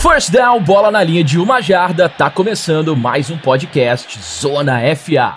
First down, bola na linha de uma jarda, tá começando mais um podcast Zona FA.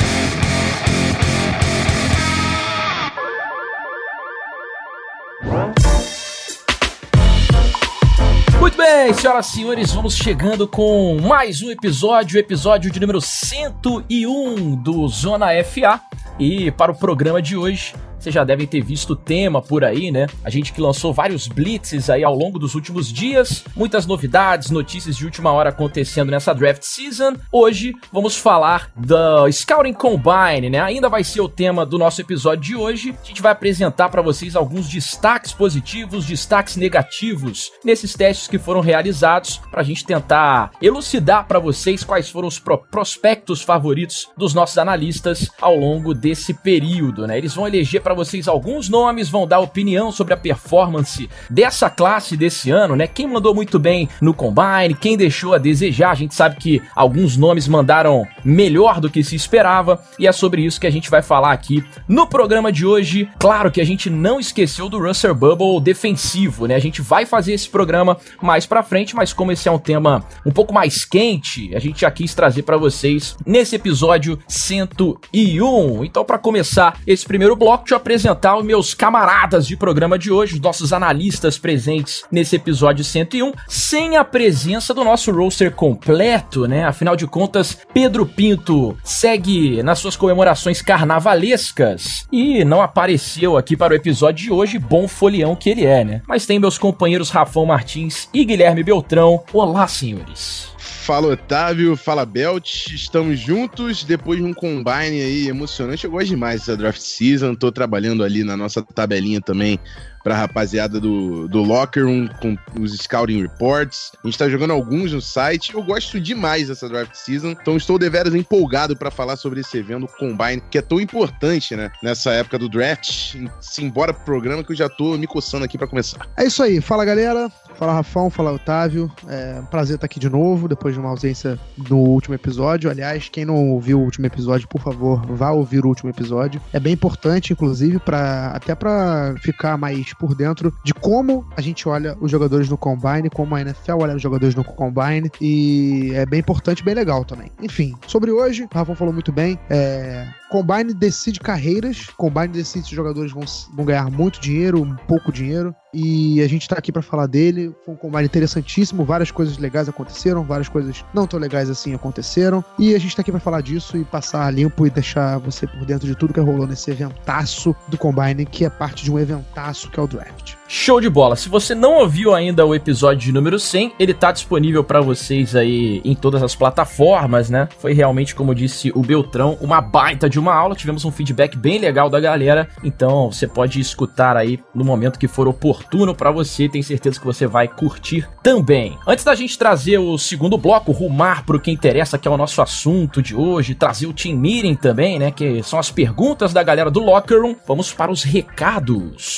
Muito bem, senhoras e senhores, vamos chegando com mais um episódio, episódio de número 101 do Zona FA. E para o programa de hoje, vocês já devem ter visto o tema por aí, né? A gente que lançou vários blitzes aí ao longo dos últimos dias, muitas novidades, notícias de última hora acontecendo nessa draft season. Hoje vamos falar da Scouting Combine, né? Ainda vai ser o tema do nosso episódio de hoje. A gente vai apresentar para vocês alguns destaques positivos, destaques negativos nesses testes que foram realizados para a gente tentar elucidar para vocês quais foram os pro prospectos favoritos dos nossos analistas ao longo desse período, né? Eles vão eleger para para vocês alguns nomes, vão dar opinião sobre a performance dessa classe desse ano, né? Quem mandou muito bem no Combine, quem deixou a desejar. A gente sabe que alguns nomes mandaram melhor do que se esperava e é sobre isso que a gente vai falar aqui no programa de hoje. Claro que a gente não esqueceu do Russell Bubble defensivo, né? A gente vai fazer esse programa mais para frente, mas como esse é um tema um pouco mais quente, a gente já quis trazer para vocês nesse episódio 101. Então, para começar esse primeiro bloco, apresentar os meus camaradas de programa de hoje, os nossos analistas presentes nesse episódio 101, sem a presença do nosso roster completo, né? Afinal de contas, Pedro Pinto segue nas suas comemorações carnavalescas e não apareceu aqui para o episódio de hoje, bom folião que ele é, né? Mas tem meus companheiros Rafão Martins e Guilherme Beltrão. Olá, senhores. Fala Otávio, fala Belt, estamos juntos depois de um combine aí emocionante. Eu gosto demais dessa draft season, tô trabalhando ali na nossa tabelinha também pra rapaziada do, do Locker Room com os Scouting Reports. A gente tá jogando alguns no site. Eu gosto demais dessa draft season, então estou deveras empolgado para falar sobre esse evento Combine, que é tão importante, né? Nessa época do draft. Simbora pro programa que eu já tô me coçando aqui para começar. É isso aí, fala galera. Fala Rafão, fala Otávio. É um prazer estar aqui de novo, depois de uma ausência no último episódio. Aliás, quem não ouviu o último episódio, por favor, vá ouvir o último episódio. É bem importante, inclusive, para até para ficar mais por dentro de como a gente olha os jogadores no Combine, como a NFL olha os jogadores no Combine. E é bem importante, bem legal também. Enfim, sobre hoje, o Rafão falou muito bem. É, Combine decide carreiras, Combine decide se os jogadores vão, vão ganhar muito dinheiro, um pouco dinheiro e a gente tá aqui para falar dele. Foi um combate interessantíssimo, várias coisas legais aconteceram, várias coisas não tão legais assim aconteceram. E a gente tá aqui para falar disso e passar limpo e deixar você por dentro de tudo que rolou nesse eventaço do Combine, que é parte de um eventaço que é o draft. Show de bola. Se você não ouviu ainda o episódio de número 100, ele tá disponível para vocês aí em todas as plataformas, né? Foi realmente, como disse o Beltrão, uma baita de uma aula. Tivemos um feedback bem legal da galera. Então, você pode escutar aí no momento que for oportuno para você. Tenho certeza que você vai curtir também. Antes da gente trazer o segundo bloco, rumar pro que interessa, que é o nosso assunto de hoje, trazer o team meeting também, né, que são as perguntas da galera do Locker Room, vamos para os recados.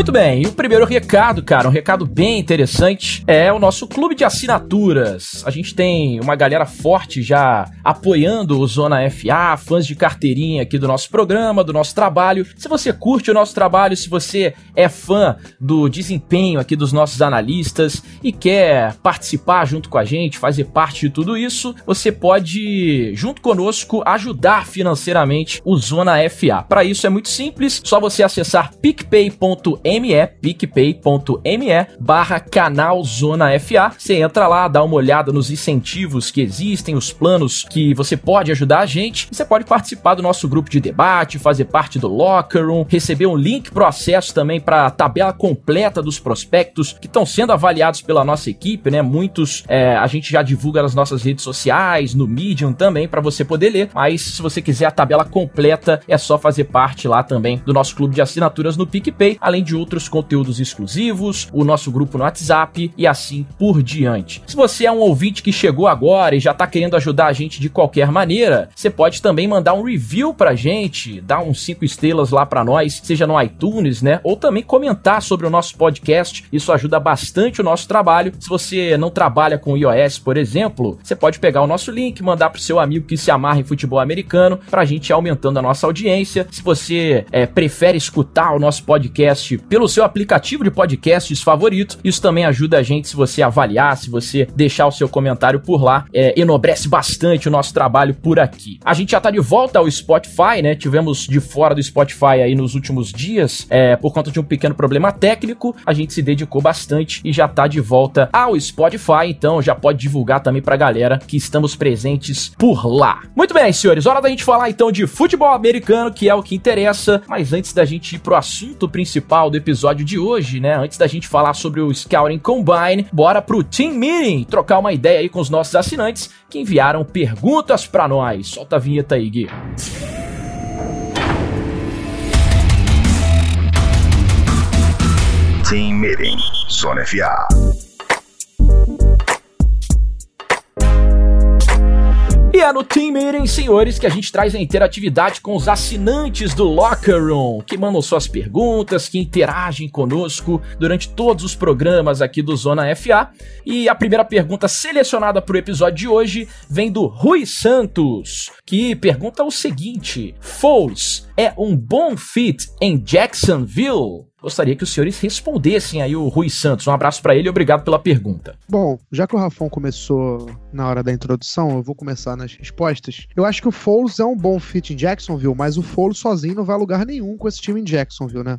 Muito bem, e o primeiro recado, cara, um recado bem interessante, é o nosso clube de assinaturas. A gente tem uma galera forte já apoiando o Zona FA, fãs de carteirinha aqui do nosso programa, do nosso trabalho. Se você curte o nosso trabalho, se você é fã do desempenho aqui dos nossos analistas e quer participar junto com a gente, fazer parte de tudo isso, você pode, junto conosco, ajudar financeiramente o Zona FA. Para isso é muito simples, só você acessar picpay.com picpay.me, picpay.me barra canal Zona FA. Você entra lá, dá uma olhada nos incentivos que existem, os planos que você pode ajudar a gente. Você pode participar do nosso grupo de debate, fazer parte do Locker Room, receber um link pro acesso também para a tabela completa dos prospectos que estão sendo avaliados pela nossa equipe, né? Muitos é, a gente já divulga nas nossas redes sociais, no Medium também, para você poder ler. Mas se você quiser a tabela completa, é só fazer parte lá também do nosso clube de assinaturas no PicPay, além de outros conteúdos exclusivos, o nosso grupo no WhatsApp e assim por diante. Se você é um ouvinte que chegou agora e já tá querendo ajudar a gente de qualquer maneira, você pode também mandar um review pra gente, dar uns 5 estrelas lá para nós, seja no iTunes, né? Ou também comentar sobre o nosso podcast. Isso ajuda bastante o nosso trabalho. Se você não trabalha com iOS, por exemplo, você pode pegar o nosso link, mandar pro seu amigo que se amarra em futebol americano, pra gente ir aumentando a nossa audiência. Se você é, prefere escutar o nosso podcast pelo seu aplicativo de podcasts favorito, isso também ajuda a gente se você avaliar, se você deixar o seu comentário por lá, é, enobrece bastante o nosso trabalho por aqui. A gente já tá de volta ao Spotify, né? Tivemos de fora do Spotify aí nos últimos dias, é, por conta de um pequeno problema técnico, a gente se dedicou bastante e já tá de volta ao Spotify, então já pode divulgar também pra galera que estamos presentes por lá. Muito bem, senhores, hora da gente falar então de futebol americano, que é o que interessa, mas antes da gente ir pro assunto principal do episódio de hoje, né, antes da gente falar sobre o Scouting Combine, bora pro Team Meeting, trocar uma ideia aí com os nossos assinantes que enviaram perguntas para nós. Solta a vinheta aí, Gui. Team Meeting, Zona FA. E é no Team Meeting, senhores, que a gente traz a interatividade com os assinantes do Locker Room, que mandam suas perguntas, que interagem conosco durante todos os programas aqui do Zona FA. E a primeira pergunta selecionada para o episódio de hoje vem do Rui Santos, que pergunta o seguinte: Foles é um bom fit em Jacksonville? Gostaria que os senhores respondessem aí o Rui Santos. Um abraço para ele e obrigado pela pergunta. Bom, já que o Rafão começou na hora da introdução, eu vou começar nas respostas. Eu acho que o Foles é um bom fit em Jacksonville, mas o Foles sozinho não vai a lugar nenhum com esse time em Jacksonville, né?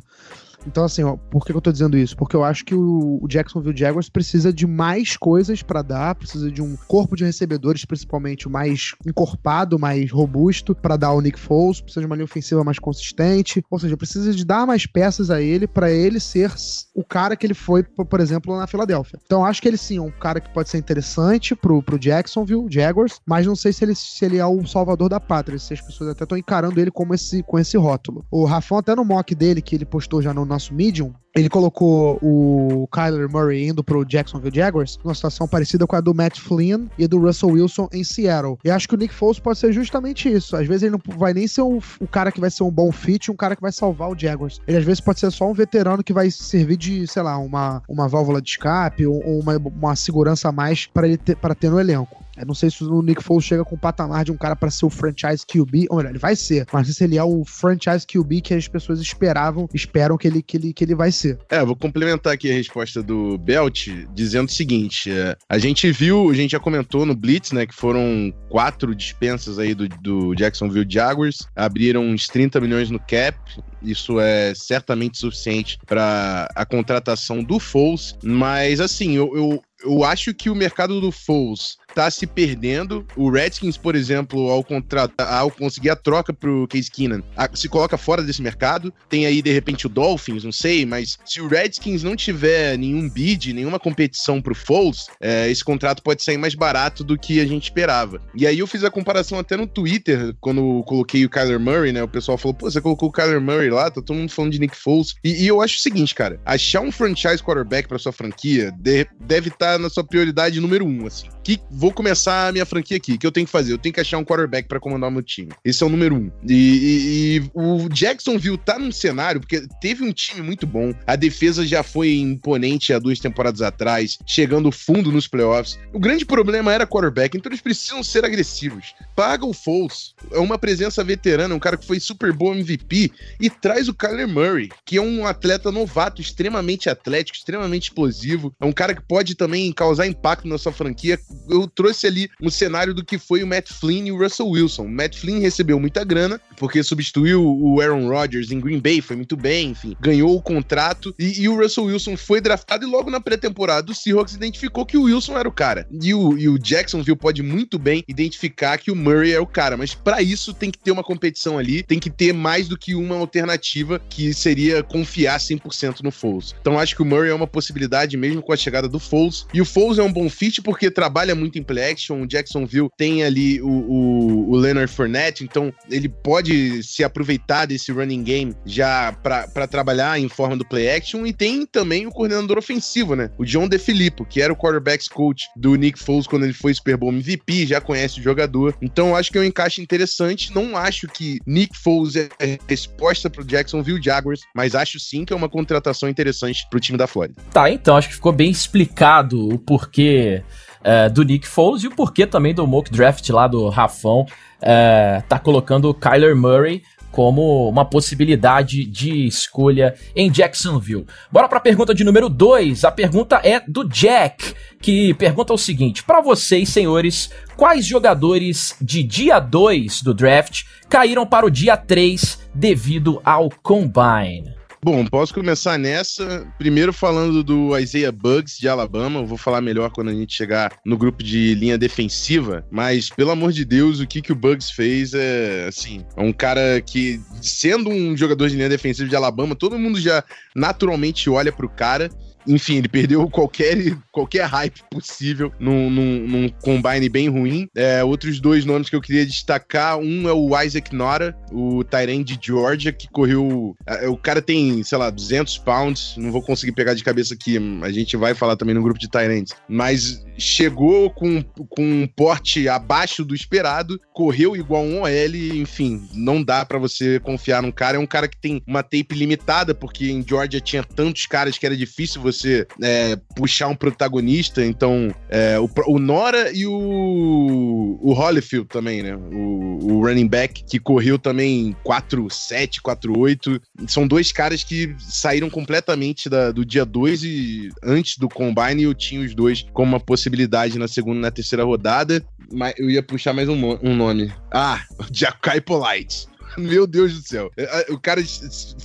Então, assim, ó, por que eu tô dizendo isso? Porque eu acho que o, o Jacksonville Jaguars precisa de mais coisas para dar, precisa de um corpo de recebedores, principalmente mais encorpado, mais robusto, para dar ao Nick Foles, precisa de uma linha ofensiva mais consistente, ou seja, precisa de dar mais peças a ele para ele ser o cara que ele foi, por exemplo, na Filadélfia. Então, acho que ele sim é um cara que pode ser interessante pro, pro Jacksonville Jaguars, mas não sei se ele, se ele é o salvador da pátria, se as pessoas até estão encarando ele como esse, com esse rótulo. O Rafão, até no mock dele, que ele postou já no nosso Medium, ele colocou o Kyler Murray indo pro Jacksonville Jaguars numa situação parecida com a do Matt Flynn e do Russell Wilson em Seattle. E acho que o Nick Foles pode ser justamente isso. Às vezes ele não vai nem ser o, o cara que vai ser um bom fit, um cara que vai salvar o Jaguars. Ele às vezes pode ser só um veterano que vai servir de, sei lá, uma, uma válvula de escape ou, ou uma, uma segurança a mais para ter, para ter no elenco. Eu não sei se o Nick Foles chega com o patamar de um cara para ser o franchise QB, ou melhor, ele vai ser, mas se ele é o franchise QB que as pessoas esperavam, esperam que ele, que ele, que ele vai ser. É, vou complementar aqui a resposta do Belt, dizendo o seguinte: é, a gente viu, a gente já comentou no Blitz, né, que foram quatro dispensas aí do, do Jacksonville Jaguars, abriram uns 30 milhões no cap, isso é certamente suficiente para a contratação do Foles, mas assim, eu, eu, eu acho que o mercado do Foles tá se perdendo. O Redskins, por exemplo, ao, contratar, ao conseguir a troca pro Case Keenan, se coloca fora desse mercado. Tem aí, de repente, o Dolphins, não sei, mas se o Redskins não tiver nenhum bid, nenhuma competição pro Foles, é, esse contrato pode sair mais barato do que a gente esperava. E aí eu fiz a comparação até no Twitter, quando coloquei o Kyler Murray, né? O pessoal falou, pô, você colocou o Kyler Murray lá, tá todo mundo falando de Nick Foles. E, e eu acho o seguinte, cara, achar um franchise quarterback pra sua franquia de, deve estar tá na sua prioridade número um, assim. Que vou começar a minha franquia aqui. O que eu tenho que fazer? Eu tenho que achar um quarterback para comandar o meu time. Esse é o número um. E, e, e, o Jacksonville tá num cenário, porque teve um time muito bom. A defesa já foi imponente há duas temporadas atrás, chegando fundo nos playoffs. O grande problema era quarterback, então eles precisam ser agressivos. Paga o Foles. É uma presença veterana, um cara que foi Super Bowl MVP e traz o Kyler Murray, que é um atleta novato, extremamente atlético, extremamente explosivo. É um cara que pode também causar impacto na sua franquia. Eu trouxe ali um cenário do que foi o Matt Flynn e o Russell Wilson. O Matt Flynn recebeu muita grana, porque substituiu o Aaron Rodgers em Green Bay, foi muito bem, enfim, ganhou o contrato. E, e o Russell Wilson foi draftado e logo na pré-temporada o Seahawks identificou que o Wilson era o cara. E o, e o Jacksonville pode muito bem identificar que o Murray é o cara, mas para isso tem que ter uma competição ali, tem que ter mais do que uma alternativa que seria confiar 100% no Foles. Então acho que o Murray é uma possibilidade mesmo com a chegada do Foles. E o Foles é um bom fit porque trabalha muito em play action. O Jacksonville tem ali o, o, o Leonard Fournette, então ele pode se aproveitar desse running game já para trabalhar em forma do play action. E tem também o coordenador ofensivo, né? O John DeFilippo, que era o quarterbacks coach do Nick Foles quando ele foi Super Bowl MVP, já conhece o jogador. Então acho que é um encaixe interessante. Não acho que Nick Foles é resposta pro Jacksonville Jaguars, mas acho sim que é uma contratação interessante pro time da Flórida. Tá, então acho que ficou bem explicado o porquê é, do Nick Foles e o porquê também do mock draft lá do Rafão é, tá colocando o Kyler Murray como uma possibilidade de escolha em Jacksonville. Bora para a pergunta de número 2. A pergunta é do Jack, que pergunta o seguinte: para vocês, senhores, quais jogadores de dia 2 do draft caíram para o dia 3 devido ao combine? Bom, posso começar nessa. Primeiro falando do Isaiah Bugs de Alabama. Eu vou falar melhor quando a gente chegar no grupo de linha defensiva. Mas, pelo amor de Deus, o que, que o Bugs fez é assim: é um cara que, sendo um jogador de linha defensiva de Alabama, todo mundo já naturalmente olha pro cara enfim, ele perdeu qualquer, qualquer hype possível num, num, num combine bem ruim. É, outros dois nomes que eu queria destacar: um é o Isaac Nora, o Tyrande de Georgia, que correu. É, o cara tem, sei lá, 200 pounds. Não vou conseguir pegar de cabeça aqui. A gente vai falar também no grupo de Tyrands. Mas chegou com, com um porte abaixo do esperado, correu igual um OL. Enfim, não dá para você confiar num cara. É um cara que tem uma tape limitada, porque em Georgia tinha tantos caras que era difícil você você é, puxar um protagonista. Então, é, o, o, Nora e o, o Holyfield também, né? O, o running back, que correu também 4-7, 4-8. São dois caras que saíram completamente da, do dia 2 e antes do combine eu tinha os dois como uma possibilidade na segunda e na terceira rodada. Mas eu ia puxar mais um, um nome. Ah, Jackai Polite. Meu Deus do céu. É, o cara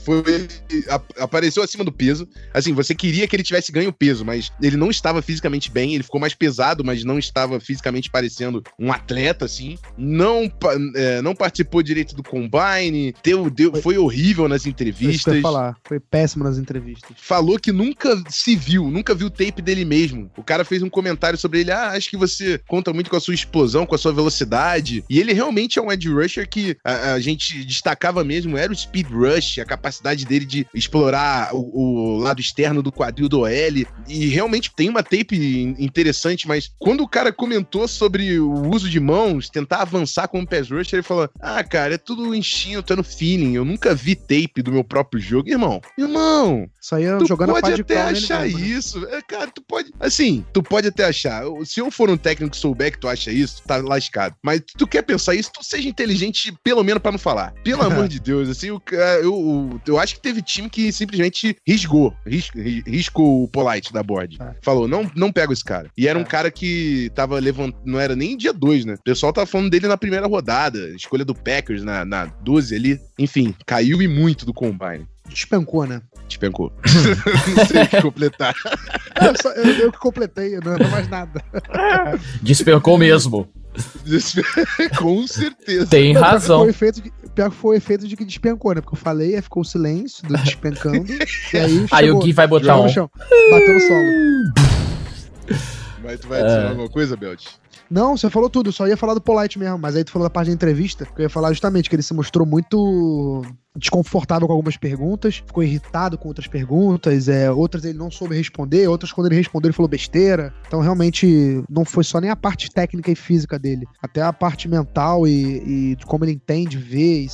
foi. apareceu acima do peso. Assim, você queria que ele tivesse ganho peso, mas ele não estava fisicamente bem. Ele ficou mais pesado, mas não estava fisicamente parecendo um atleta, assim. Não, é, não participou direito do combine. Deu, deu, foi horrível nas entrevistas. Isso falar. Foi péssimo nas entrevistas. Falou que nunca se viu, nunca viu o tape dele mesmo. O cara fez um comentário sobre ele. Ah, acho que você conta muito com a sua explosão, com a sua velocidade. E ele realmente é um edge rusher que a, a gente destacava mesmo era o speed rush, a capacidade dele de explorar o, o lado externo do quadril do OL. E realmente tem uma tape interessante, mas quando o cara comentou sobre o uso de mãos, tentar avançar como pass rush, ele falou: Ah, cara, é tudo instinto, é no feeling. Eu nunca vi tape do meu próprio jogo. Irmão, irmão, isso é tu jogando pode até achar mesmo, né? isso. É, cara, tu pode. Assim, tu pode até achar. Se eu for um técnico souber que tu acha isso, tá lascado. Mas tu quer pensar isso, tu seja inteligente, pelo menos para não falar. Pelo amor de Deus, assim, eu, eu, eu acho que teve time que simplesmente risgou, ris, riscou o Polite da board. É. Falou, não, não pega esse cara. E era um é. cara que tava levantando, não era nem dia 2, né? O pessoal tava falando dele na primeira rodada, escolha do Packers na, na 12 ali. Enfim, caiu e muito do Combine. Despencou, né? Despencou. não sei o que completar. eu, só, eu, eu que completei, não era mais nada. Despencou mesmo. Com certeza. Tem razão. Foi o efeito de, pior que foi o efeito de que despencou, né? Porque eu falei, aí ficou o silêncio do despencando. e aí, chegou, aí o Gui vai botar um. No chão, bateu no solo. Mas tu vai adicionar é... alguma coisa, Belt? Não, você falou tudo, só ia falar do Polite mesmo, mas aí tu falou da parte da entrevista, que eu ia falar justamente que ele se mostrou muito desconfortável com algumas perguntas, ficou irritado com outras perguntas, é, outras ele não soube responder, outras quando ele respondeu ele falou besteira. Então realmente não foi só nem a parte técnica e física dele, até a parte mental e, e como ele entende, vê e,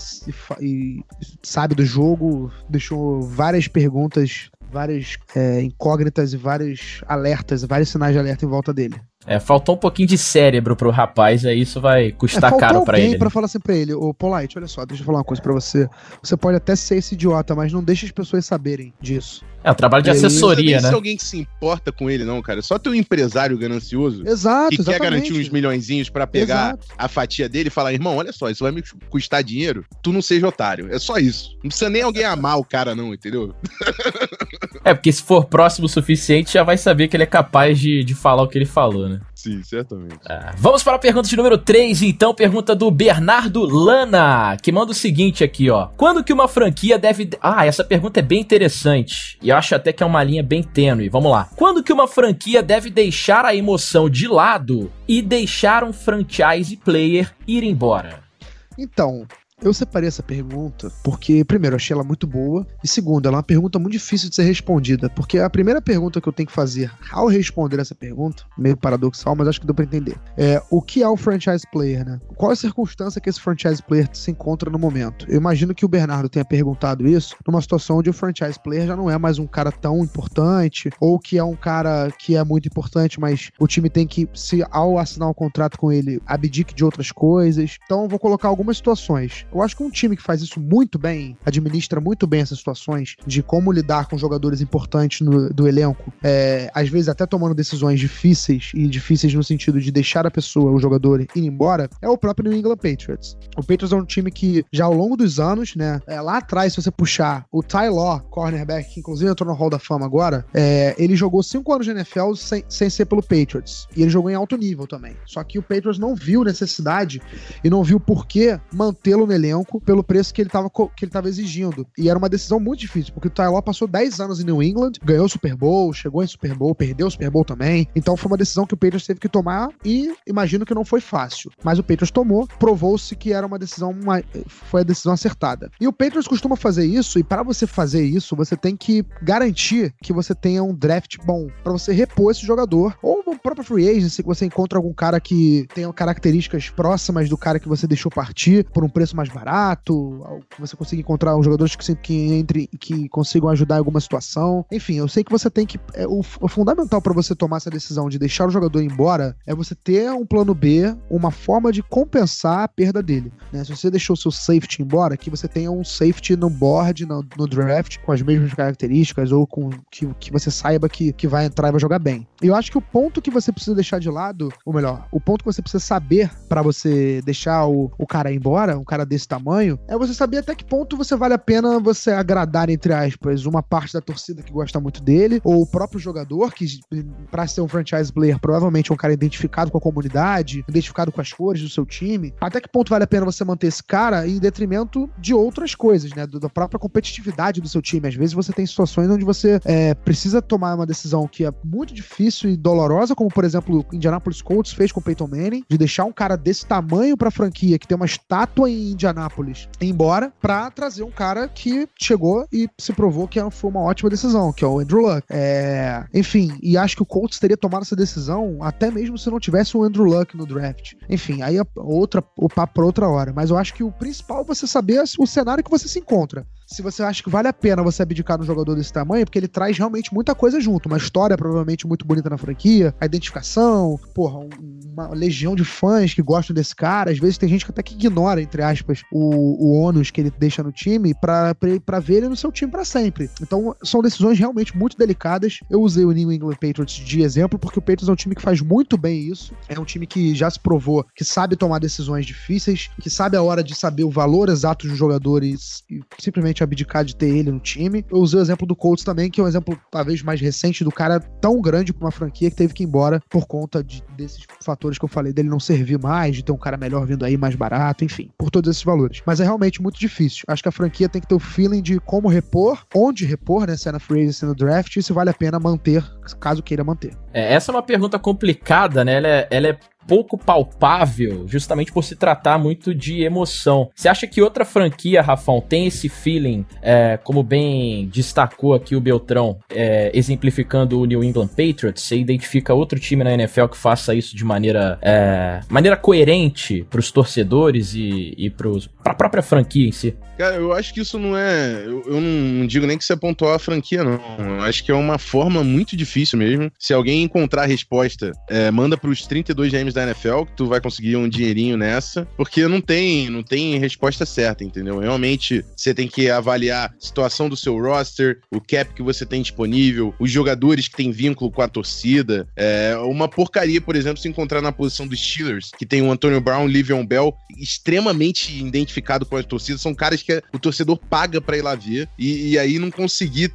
e, sabe do jogo, deixou várias perguntas, várias é, incógnitas e vários alertas, vários sinais de alerta em volta dele. É, faltou um pouquinho de cérebro pro rapaz, aí isso vai custar é, caro para ele. para falar assim pra ele, ô Polite, olha só, deixa eu falar uma coisa para você. Você pode até ser esse idiota, mas não deixe as pessoas saberem disso. É, o trabalho de e assessoria, né? Não alguém que se importa com ele, não, cara. Só tem um empresário ganancioso Exato, que exatamente. quer garantir uns milhõezinhos para pegar Exato. a fatia dele e falar, irmão, olha só, isso vai me custar dinheiro, tu não seja otário. É só isso. Não precisa nem alguém amar o cara, não, entendeu? É, porque se for próximo o suficiente, já vai saber que ele é capaz de, de falar o que ele falou, né? Sim, certamente. É. Vamos para a pergunta de número 3, então. Pergunta do Bernardo Lana, que manda o seguinte aqui, ó. Quando que uma franquia deve. Ah, essa pergunta é bem interessante. E eu acho até que é uma linha bem tênue. Vamos lá. Quando que uma franquia deve deixar a emoção de lado e deixar um franchise player ir embora? Então, eu separei essa pergunta porque, primeiro, achei ela muito boa, e segundo, ela é uma pergunta muito difícil de ser respondida, porque a primeira pergunta que eu tenho que fazer ao responder essa pergunta, meio paradoxal, mas acho que deu pra entender, é o que é o franchise player, né? Qual é a circunstância que esse franchise player se encontra no momento? Eu imagino que o Bernardo tenha perguntado isso numa situação onde o franchise player já não é mais um cara tão importante, ou que é um cara que é muito importante, mas o time tem que, se ao assinar um contrato com ele, abdique de outras coisas. Então, vou colocar algumas situações. Eu acho que um time que faz isso muito bem, administra muito bem essas situações de como lidar com jogadores importantes no, do elenco, é, às vezes até tomando decisões difíceis, e difíceis no sentido de deixar a pessoa, o jogador, ir embora, é o próprio New England Patriots. O Patriots é um time que, já ao longo dos anos, né, é, lá atrás, se você puxar o Ty Law, cornerback, que inclusive entrou no Hall da Fama agora, é, ele jogou cinco anos de NFL sem, sem ser pelo Patriots. E ele jogou em alto nível também. Só que o Patriots não viu necessidade e não viu por que mantê-lo no elenco pelo preço que ele estava que ele tava exigindo. E era uma decisão muito difícil, porque o Ty Law passou 10 anos em New England, ganhou o Super Bowl, chegou em Super Bowl, perdeu o Super Bowl também. Então foi uma decisão que o Patriots teve que tomar e imagino que não foi fácil. Mas o Patriots tomou, provou-se que era uma decisão, uma, foi a decisão acertada. E o Patriots costuma fazer isso, e para você fazer isso, você tem que garantir que você tenha um draft bom, para você repor esse jogador, ou no próprio free agency, que você encontra algum cara que tenha características próximas do cara que você deixou partir por um preço mais barato, que você consiga encontrar um jogadores que, que, entre, que consigam ajudar em alguma situação. Enfim, eu sei que você tem que. É, o, o fundamental para você tomar essa decisão de deixar o jogador embora é você ter um plano B, uma forma de compensar a perda dele. Né? Se você deixou o seu safety embora, que você tenha um safety no board, no, no draft, com as mesmas características, ou com que, que você saiba que, que vai entrar e vai jogar bem. Eu acho que o ponto que você precisa deixar de lado, ou melhor, o ponto que você precisa saber para você deixar o, o cara embora, um cara desse tamanho, é você saber até que ponto você vale a pena você agradar, entre aspas, uma parte da torcida que gosta muito dele, ou o próprio jogador, que para ser um franchise player, provavelmente é um cara identificado com a comunidade, identificado com as cores do seu time. Até que ponto vale a pena você manter esse cara em detrimento de outras coisas, né? Da própria competitividade do seu time. Às vezes você tem situações onde você é, precisa tomar uma decisão que é muito difícil e dolorosa, como por exemplo o Indianapolis Colts fez com o Peyton Manning, de deixar um cara desse tamanho pra franquia, que tem uma estátua em Indianapolis, embora, pra trazer um cara que chegou e se provou que foi uma ótima decisão, que é o Andrew Luck. É, enfim, e acho que o Colts teria tomado essa decisão até mesmo se não tivesse o Andrew Luck no draft. Enfim, aí é outra, o papo pra outra hora. Mas eu acho que o principal é você saber o cenário que você se encontra se você acha que vale a pena você abdicar de um jogador desse tamanho, porque ele traz realmente muita coisa junto. Uma história provavelmente muito bonita na franquia, a identificação, porra, uma legião de fãs que gostam desse cara. Às vezes tem gente que até que ignora, entre aspas, o, o ônus que ele deixa no time pra, pra, pra ver ele no seu time para sempre. Então são decisões realmente muito delicadas. Eu usei o New England Patriots de exemplo, porque o Patriots é um time que faz muito bem isso. É um time que já se provou que sabe tomar decisões difíceis, que sabe a hora de saber o valor exato dos jogadores e simplesmente abdicar de ter ele no time. Eu usei o exemplo do Colts também, que é um exemplo talvez mais recente do cara tão grande pra uma franquia que teve que ir embora por conta de, desses fatores que eu falei, dele não servir mais, de ter um cara melhor vindo aí mais barato, enfim, por todos esses valores. Mas é realmente muito difícil. Acho que a franquia tem que ter o feeling de como repor, onde repor, né? Se é na free no draft, e se vale a pena manter, caso queira manter. É, essa é uma pergunta complicada, né? Ela é, ela é pouco palpável, justamente por se tratar muito de emoção. Você acha que outra franquia, Rafão, tem esse feeling, é, como bem destacou aqui o Beltrão, é, exemplificando o New England Patriots? Você identifica outro time na NFL que faça isso de maneira, é, maneira coerente para os torcedores e, e para a própria franquia em si? Cara, eu acho que isso não é. Eu, eu não digo nem que você pontuar a franquia, não. Eu acho que é uma forma muito difícil mesmo. Se alguém encontrar a resposta, é, manda para os 32 GMs franquias da NFL que tu vai conseguir um dinheirinho nessa, porque não tem, não tem resposta certa, entendeu? Realmente você tem que avaliar a situação do seu roster, o cap que você tem disponível, os jogadores que têm vínculo com a torcida. É uma porcaria, por exemplo, se encontrar na posição dos Steelers, que tem o Antonio Brown, Livion Bell, extremamente identificado com as torcidas, são caras que o torcedor paga para ir lá ver, e, e aí não conseguir,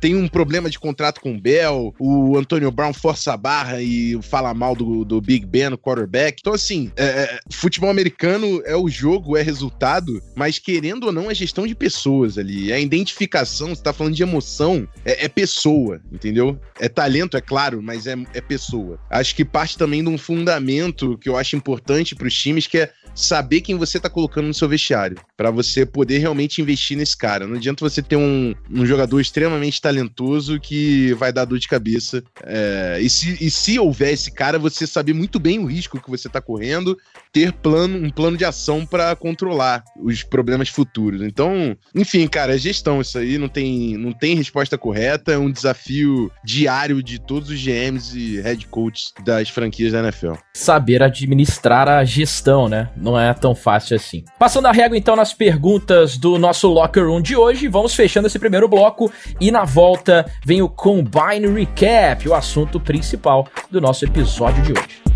tem um problema de contrato com o Bell, o Antonio Brown força a barra e fala mal do, do Big Ben, o quarterback. Então, assim, é, é, futebol americano é o jogo, é resultado, mas querendo ou não, é gestão de pessoas ali. É identificação, você tá falando de emoção, é, é pessoa, entendeu? É talento, é claro, mas é, é pessoa. Acho que parte também de um fundamento que eu acho importante para os times, que é saber quem você tá colocando no seu vestiário, para você poder realmente investir nesse cara. Não adianta você ter um, um jogador extremamente talentoso que vai dar dor de cabeça. É, e, se, e se houver esse cara, você saber muito bem o risco que você tá correndo, ter plano, um plano de ação para controlar os problemas futuros. Então, enfim, cara, é gestão isso aí, não tem, não tem resposta correta, é um desafio diário de todos os GMs e head coaches das franquias da NFL. Saber administrar a gestão, né? Não é tão fácil assim. Passando a régua então nas perguntas do nosso locker room de hoje, vamos fechando esse primeiro bloco e na volta vem o Combine Recap, o assunto principal do nosso episódio de hoje.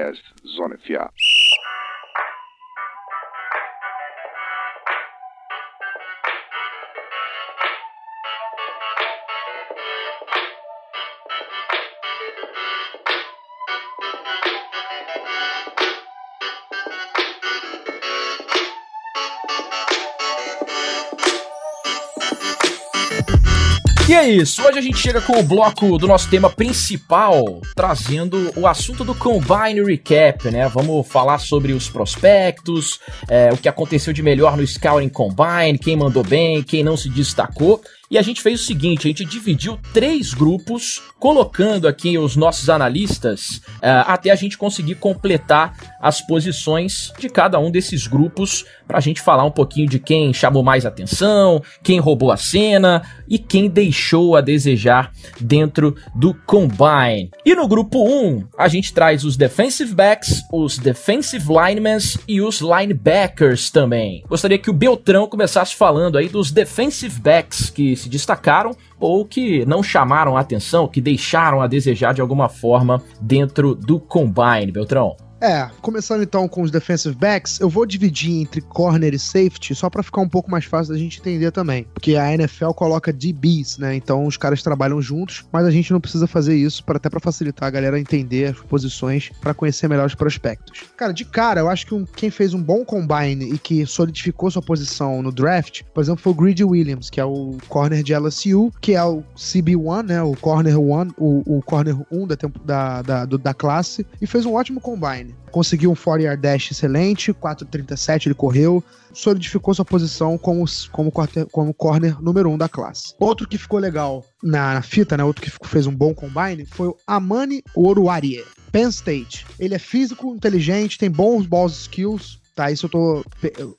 Podcast Zona FA. E é isso, hoje a gente chega com o bloco do nosso tema principal, trazendo o assunto do Combine Recap, né? Vamos falar sobre os prospectos, é, o que aconteceu de melhor no Scouting Combine, quem mandou bem, quem não se destacou. E a gente fez o seguinte: a gente dividiu três grupos, colocando aqui os nossos analistas uh, até a gente conseguir completar as posições de cada um desses grupos, para a gente falar um pouquinho de quem chamou mais atenção, quem roubou a cena e quem deixou a desejar dentro do Combine. E no grupo 1, a gente traz os defensive backs, os defensive linemen e os linebackers também. Gostaria que o Beltrão começasse falando aí dos defensive backs que se destacaram ou que não chamaram a atenção, que deixaram a desejar de alguma forma dentro do Combine, Beltrão? É, começando então com os defensive backs, eu vou dividir entre corner e safety só para ficar um pouco mais fácil da gente entender também, porque a NFL coloca DBs, né? Então os caras trabalham juntos, mas a gente não precisa fazer isso para até para facilitar a galera entender as posições para conhecer melhor os prospectos. Cara, de cara, eu acho que um, quem fez um bom combine e que solidificou sua posição no draft, por exemplo, foi o Greedy Williams, que é o corner de LSU, que é o CB1, né? O corner 1, o, o corner 1 da, da, da, da classe, e fez um ótimo combine. Conseguiu um 40 yard dash excelente, 4,37 ele correu, solidificou sua posição como, como, como corner número 1 um da classe. Outro que ficou legal na, na fita, né? Outro que fez um bom combine foi o Amani Oruarie. Penn State. Ele é físico, inteligente, tem bons balls skills, tá? Isso eu tô,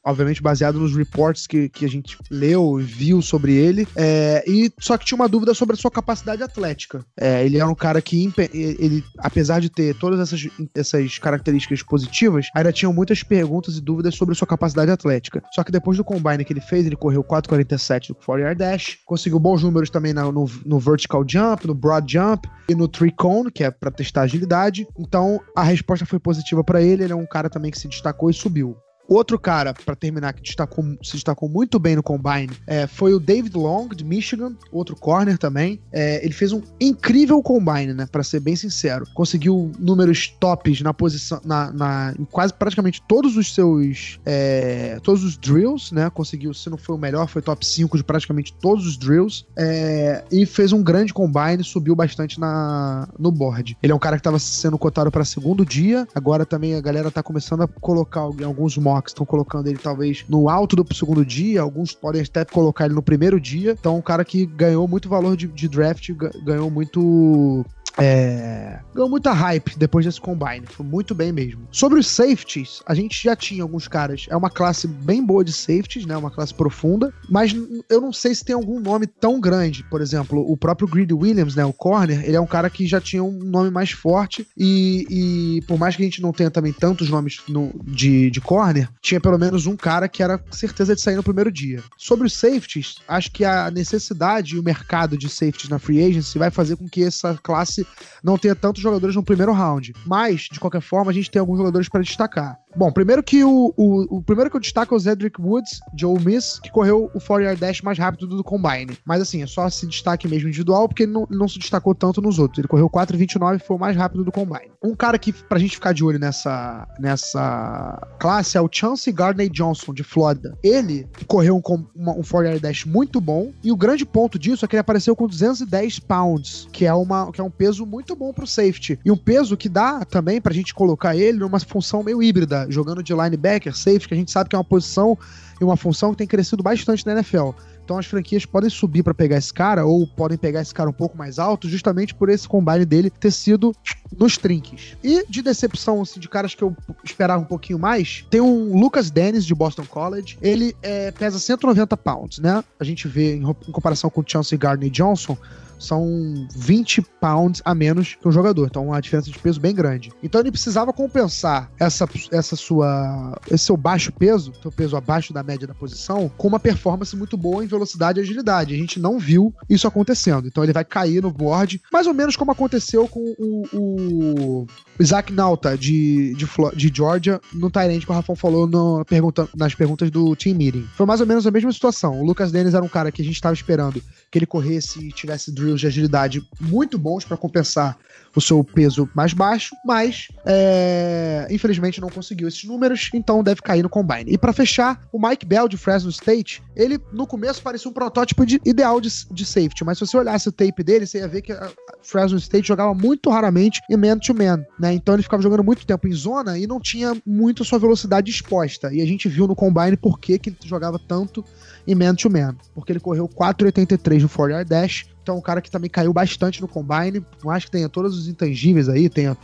obviamente, baseado nos reports que, que a gente leu e viu sobre ele. É, e só que tinha uma dúvida sobre a sua capacidade atlética. É, ele era um cara que, ele, apesar de ter todas essas, essas características positivas, ainda tinham muitas perguntas e dúvidas sobre a sua capacidade atlética. Só que depois do combine que ele fez, ele correu 4,47 no 4 yard dash, conseguiu bons números também no, no, no vertical jump, no broad jump e no three cone, que é para testar agilidade. Então a resposta foi positiva para ele. Ele é um cara também que se destacou e subiu. Outro cara, para terminar, que destacou, se destacou muito bem no Combine é, foi o David Long, de Michigan, outro corner também. É, ele fez um incrível Combine, né? Para ser bem sincero. Conseguiu números tops na posição, na, na em quase praticamente todos os seus. É, todos os drills, né? Conseguiu, se não foi o melhor, foi top 5 de praticamente todos os drills. É, e fez um grande Combine, subiu bastante na, no board. Ele é um cara que estava sendo cotado para segundo dia, agora também a galera tá começando a colocar alguns mocks Mocks estão colocando ele talvez no alto do segundo dia, alguns podem até colocar ele no primeiro dia. Então, um cara que ganhou muito valor de, de draft, ganhou muito é, ganhou muita hype depois desse combine. Foi muito bem mesmo. Sobre os safeties, a gente já tinha alguns caras. É uma classe bem boa de safeties, né? Uma classe profunda. Mas eu não sei se tem algum nome tão grande. Por exemplo, o próprio Greedy Williams, né? O corner, ele é um cara que já tinha um nome mais forte. E, e por mais que a gente não tenha também tantos nomes no, de, de corner, tinha pelo menos um cara que era certeza de sair no primeiro dia. Sobre os safeties, acho que a necessidade e o mercado de safeties na free agency vai fazer com que essa classe não tenha tantos jogadores no primeiro round. Mas, de qualquer forma, a gente tem alguns jogadores para destacar. Bom, primeiro que o, o, o, primeiro que eu destaco é o Zedrick Woods, de Ole Miss, que correu o 4 dash mais rápido do Combine. Mas assim, é só se destaque mesmo individual, porque ele não, não se destacou tanto nos outros. Ele correu 4,29 e foi o mais rápido do Combine. Um cara que, pra gente ficar de olho nessa, nessa classe é o Chance Gardner Johnson, de Florida. Ele correu um, uma, um 4 dash muito bom, e o grande ponto disso é que ele apareceu com 210 pounds, que é, uma, que é um peso muito bom pro safety. E um peso que dá também pra gente colocar ele numa função meio híbrida jogando de linebacker, safety, que a gente sabe que é uma posição e uma função que tem crescido bastante na NFL. Então as franquias podem subir para pegar esse cara ou podem pegar esse cara um pouco mais alto, justamente por esse combine dele ter sido nos trinques. E de decepção assim, de caras que eu esperava um pouquinho mais, tem um Lucas Dennis de Boston College. Ele é, pesa 190 pounds, né? A gente vê em, em comparação com o Chance Gardner Johnson, são 20 pounds a menos que o jogador. Então, uma diferença de peso bem grande. Então, ele precisava compensar essa, essa sua, esse seu baixo peso, seu peso abaixo da média da posição, com uma performance muito boa em velocidade e agilidade. A gente não viu isso acontecendo. Então, ele vai cair no board, mais ou menos como aconteceu com o, o Isaac Nauta de, de, de Georgia no Tyrant que o Rafão falou no, pergunta, nas perguntas do Team Meeting. Foi mais ou menos a mesma situação. O Lucas Dennis era um cara que a gente estava esperando que ele corresse e tivesse de agilidade muito bons para compensar o seu peso mais baixo, mas é, infelizmente não conseguiu esses números, então deve cair no combine. E para fechar, o Mike Bell de Fresno State, ele no começo parecia um protótipo de, ideal de, de safety, mas se você olhasse o tape dele, você ia ver que a Fresno State jogava muito raramente em man-to-man, -man, né? Então ele ficava jogando muito tempo em zona e não tinha muito sua velocidade exposta. E a gente viu no combine por que, que ele jogava tanto em man-to-man, -man, porque ele correu 4,83 no 4 dash, então, um cara que também caiu bastante no combine, por mais que tenha todos os intangíveis aí, tenha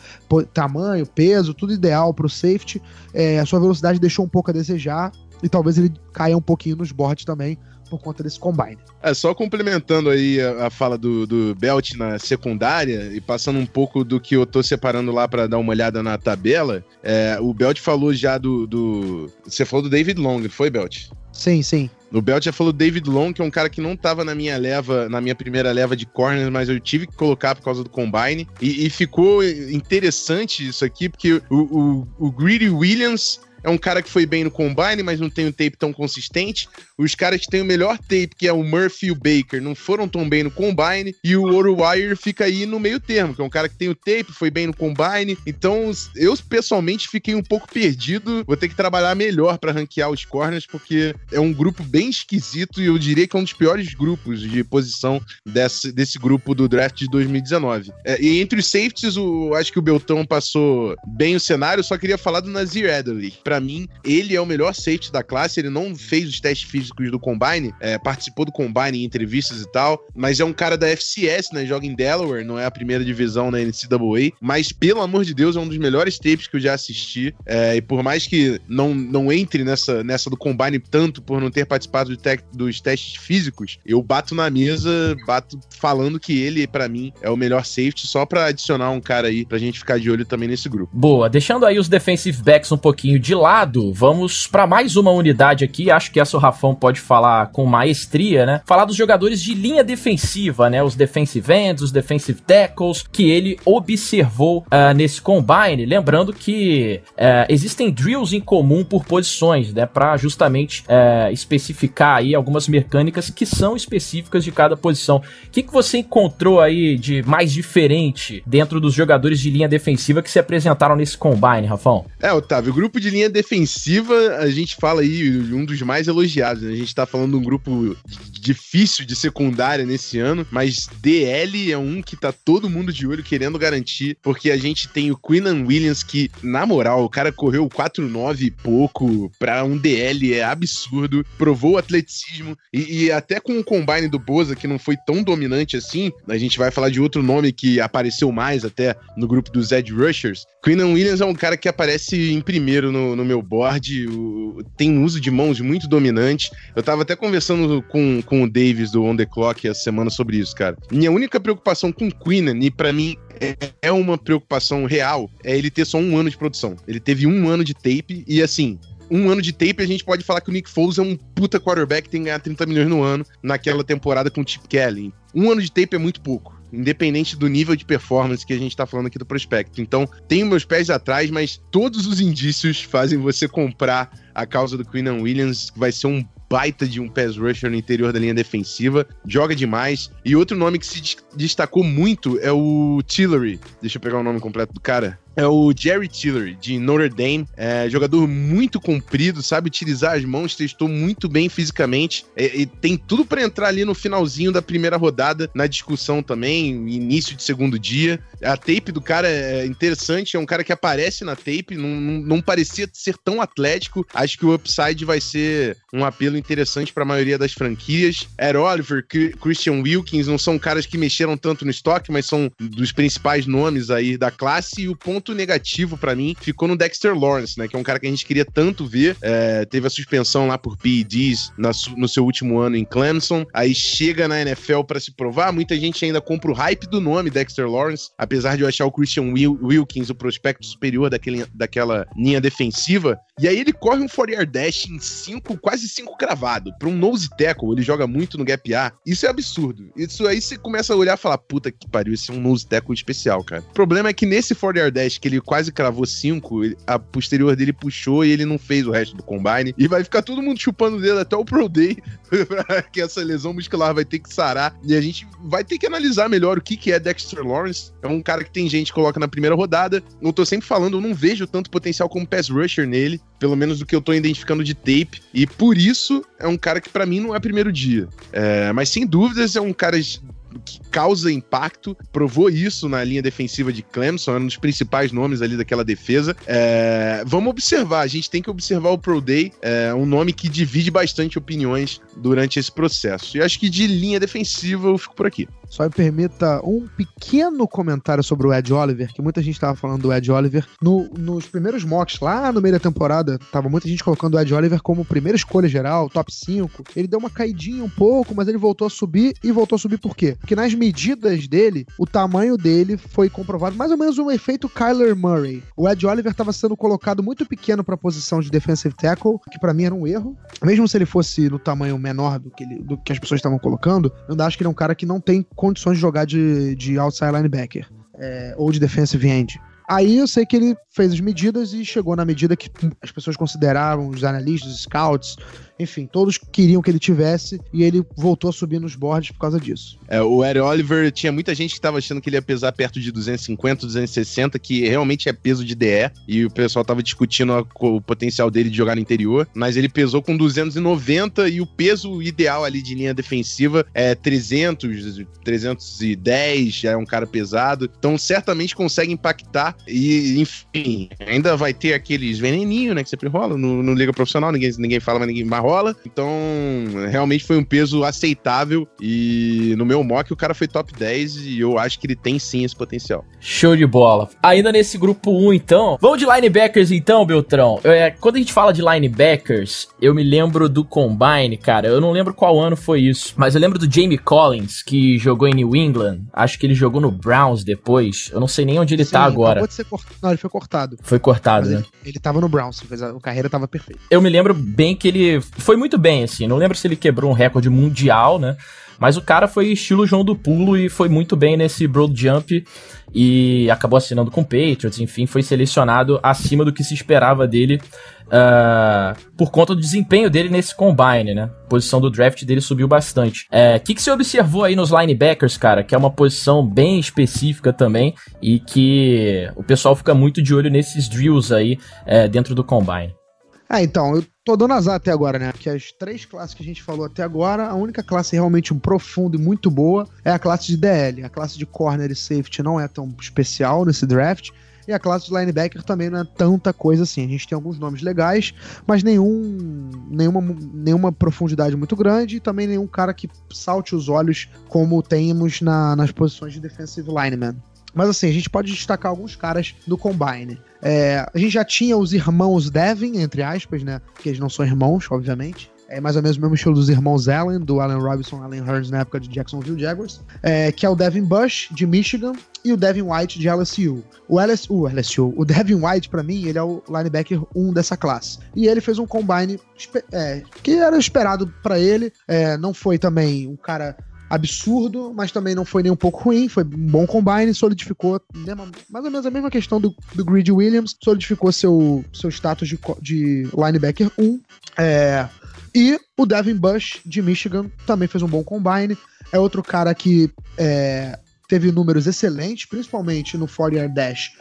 tamanho, peso, tudo ideal para o safety, é, a sua velocidade deixou um pouco a desejar e talvez ele caia um pouquinho nos boards também por conta desse combine. É, só complementando aí a, a fala do, do Belt na secundária e passando um pouco do que eu tô separando lá para dar uma olhada na tabela, é, o Belt falou já do, do. Você falou do David Long, foi, Belt? Sim, sim. No Belt já falou David Long, que é um cara que não tava na minha leva, na minha primeira leva de corners, mas eu tive que colocar por causa do combine. E, e ficou interessante isso aqui, porque o, o, o Greedy Williams é um cara que foi bem no combine, mas não tem um tape tão consistente. Os caras que têm o melhor tape, que é o Murphy e o Baker, não foram tão bem no combine. E o Orwire fica aí no meio termo, que é um cara que tem o tape, foi bem no combine. Então, eu pessoalmente fiquei um pouco perdido. Vou ter que trabalhar melhor para ranquear os corners, porque é um grupo bem esquisito e eu diria que é um dos piores grupos de posição desse, desse grupo do draft de 2019. É, e entre os safeties, o, acho que o Beltão passou bem o cenário, só queria falar do Nazir Adderley para mim, ele é o melhor safety da classe. Ele não fez os testes físicos do Combine, é, participou do Combine em entrevistas e tal, mas é um cara da FCS, né? Joga em Delaware, não é a primeira divisão na NCAA, mas pelo amor de Deus, é um dos melhores tapes que eu já assisti. É, e por mais que não, não entre nessa, nessa do Combine tanto por não ter participado do te dos testes físicos, eu bato na mesa, bato falando que ele, para mim, é o melhor safety, só para adicionar um cara aí pra gente ficar de olho também nesse grupo. Boa, deixando aí os defensive backs um pouquinho de lado, vamos para mais uma unidade aqui. Acho que essa o Rafão pode falar com maestria, né? Falar dos jogadores de linha defensiva, né? Os defensive ends, os defensive tackles, que ele observou uh, nesse combine. Lembrando que uh, existem drills em comum por posições, né? Para justamente uh, especificar aí algumas mecânicas que são específicas de cada posição. O que, que você encontrou aí de mais diferente dentro dos jogadores de linha defensiva que se apresentaram nesse combine, Rafão? É, Otávio, grupo de linha defensiva, a gente fala aí, um dos mais elogiados? A gente tá falando de um grupo difícil de secundária nesse ano, mas DL é um que tá todo mundo de olho querendo garantir, porque a gente tem o Quinnan Williams que, na moral, o cara correu 4-9 e pouco pra um DL, é absurdo, provou o atleticismo e, e até com o combine do Boza, que não foi tão dominante assim, a gente vai falar de outro nome que apareceu mais até no grupo dos Edge Rushers. Quinnan Williams é um cara que aparece em primeiro no, no meu board, o, tem um uso de mãos muito dominante. Eu tava até conversando com, com o Davis do On The Clock essa semana sobre isso, cara. Minha única preocupação com Quinnan, e para mim é uma preocupação real, é ele ter só um ano de produção. Ele teve um ano de tape e assim, um ano de tape, a gente pode falar que o Nick Foles é um puta quarterback que tem que ganhar 30 milhões no ano naquela temporada com o Chip Kelly. Um ano de tape é muito pouco. Independente do nível de performance que a gente tá falando aqui do prospecto. Então, tenho meus pés atrás, mas todos os indícios fazem você comprar a causa do Queenan Williams, que vai ser um baita de um pass rusher no interior da linha defensiva, joga demais. E outro nome que se destacou muito é o Tillery. Deixa eu pegar o nome completo do cara é o Jerry Tillery, de Notre Dame. É, jogador muito comprido, sabe utilizar as mãos, testou muito bem fisicamente. É, e tem tudo para entrar ali no finalzinho da primeira rodada, na discussão também, início de segundo dia. A tape do cara é interessante, é um cara que aparece na tape, não, não, parecia ser tão atlético. Acho que o upside vai ser um apelo interessante para a maioria das franquias. Aaron Oliver, Christian Wilkins não são caras que mexeram tanto no estoque, mas são dos principais nomes aí da classe. E o ponto ponto negativo para mim ficou no Dexter Lawrence, né? Que é um cara que a gente queria tanto ver. É, teve a suspensão lá por PEDs na, no seu último ano em Clemson. Aí chega na NFL para se provar. Muita gente ainda compra o hype do nome Dexter Lawrence, apesar de eu achar o Christian Wil Wilkins o prospecto superior daquele, daquela linha defensiva. E aí ele corre um 4-yard dash em 5, quase 5 cravado. Pra um nose tackle, ele joga muito no gap A. Isso é absurdo. Isso aí você começa a olhar e falar, puta que pariu, esse é um nose tackle especial, cara. O problema é que nesse 4-yard dash que ele quase cravou cinco, a posterior dele puxou e ele não fez o resto do combine. E vai ficar todo mundo chupando o dedo até o Pro Day, que essa lesão muscular vai ter que sarar. E a gente vai ter que analisar melhor o que, que é Dexter Lawrence. É um cara que tem gente que coloca na primeira rodada. Eu tô sempre falando, eu não vejo tanto potencial como pass rusher nele, pelo menos do que eu tô identificando de tape. E por isso é um cara que para mim não é primeiro dia. É, mas sem dúvidas é um cara que causa impacto, provou isso na linha defensiva de Clemson, era um dos principais nomes ali daquela defesa. É, vamos observar, a gente tem que observar o Pro Day, é um nome que divide bastante opiniões durante esse processo. E acho que de linha defensiva eu fico por aqui. Só me permita um pequeno comentário sobre o Ed Oliver, que muita gente estava falando do Ed Oliver. No, nos primeiros mocks, lá no meio da temporada, tava muita gente colocando o Ed Oliver como primeira escolha geral, top 5. Ele deu uma caidinha um pouco, mas ele voltou a subir e voltou a subir por quê? Porque nas medidas dele, o tamanho dele foi comprovado mais ou menos um efeito Kyler Murray. O Ed Oliver estava sendo colocado muito pequeno para a posição de defensive tackle, que para mim era um erro. Mesmo se ele fosse no tamanho menor do que, ele, do que as pessoas estavam colocando, eu ainda acho que ele é um cara que não tem condições de jogar de, de outside linebacker é, ou de defensive end. Aí eu sei que ele fez as medidas e chegou na medida que as pessoas consideravam, os analistas, os scouts, enfim, todos queriam que ele tivesse e ele voltou a subir nos boards por causa disso. É, o Aaron Oliver tinha muita gente que estava achando que ele ia pesar perto de 250, 260, que realmente é peso de DE, e o pessoal estava discutindo a, o potencial dele de jogar no interior, mas ele pesou com 290 e o peso ideal ali de linha defensiva é 300, 310, já é um cara pesado, então certamente consegue impactar e, enfim, ainda vai ter aqueles veneninho, né, que sempre rola no, no Liga Profissional, ninguém, ninguém fala, mas ninguém mais rola. Então, realmente foi um peso aceitável. E no meu mock, o cara foi top 10 e eu acho que ele tem sim esse potencial. Show de bola. Ainda nesse grupo 1, então. Vamos de linebackers, então, Beltrão. É, quando a gente fala de linebackers, eu me lembro do Combine, cara. Eu não lembro qual ano foi isso, mas eu lembro do Jamie Collins, que jogou em New England. Acho que ele jogou no Browns depois. Eu não sei nem onde ele sim, tá agora. Pode ser cort... Não, ele foi cortado. Foi cortado, mas né? Ele, ele tava no Browns, a, a carreira tava perfeita. Eu me lembro bem que ele foi muito bem, assim. Não lembro se ele quebrou um recorde mundial, né? Mas o cara foi estilo João do Pulo e foi muito bem nesse broad jump e acabou assinando com o Patriots, enfim, foi selecionado acima do que se esperava dele uh, por conta do desempenho dele nesse combine, né? A posição do draft dele subiu bastante. O é, que, que você observou aí nos linebackers, cara? Que é uma posição bem específica também e que o pessoal fica muito de olho nesses drills aí é, dentro do combine. Ah, então, eu tô dando azar até agora, né? Que as três classes que a gente falou até agora, a única classe realmente profunda e muito boa é a classe de DL. A classe de corner e safety não é tão especial nesse draft. E a classe de linebacker também não é tanta coisa assim. A gente tem alguns nomes legais, mas nenhum, nenhuma, nenhuma profundidade muito grande e também nenhum cara que salte os olhos como temos na, nas posições de defensive lineman. Mas assim, a gente pode destacar alguns caras do Combine. É, a gente já tinha os irmãos Devin, entre aspas, né? Porque eles não são irmãos, obviamente. É mais ou menos o mesmo estilo dos irmãos Allen, do Allen Robinson, Allen Hurns na época de Jacksonville Jaguars, é, que é o Devin Bush, de Michigan, e o Devin White, de LSU. O LSU, o, LSU, o Devin White, para mim, ele é o linebacker 1 dessa classe. E ele fez um combine é, que era esperado para ele, é, não foi também um cara absurdo, mas também não foi nem um pouco ruim, foi um bom combine, solidificou mais ou menos a mesma questão do, do Grid Williams, solidificou seu, seu status de, de linebacker 1. É, e o Devin Bush, de Michigan, também fez um bom combine. É outro cara que é, teve números excelentes, principalmente no 40 dash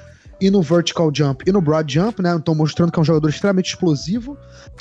e no vertical jump e no broad jump, né? Então mostrando que é um jogador extremamente explosivo.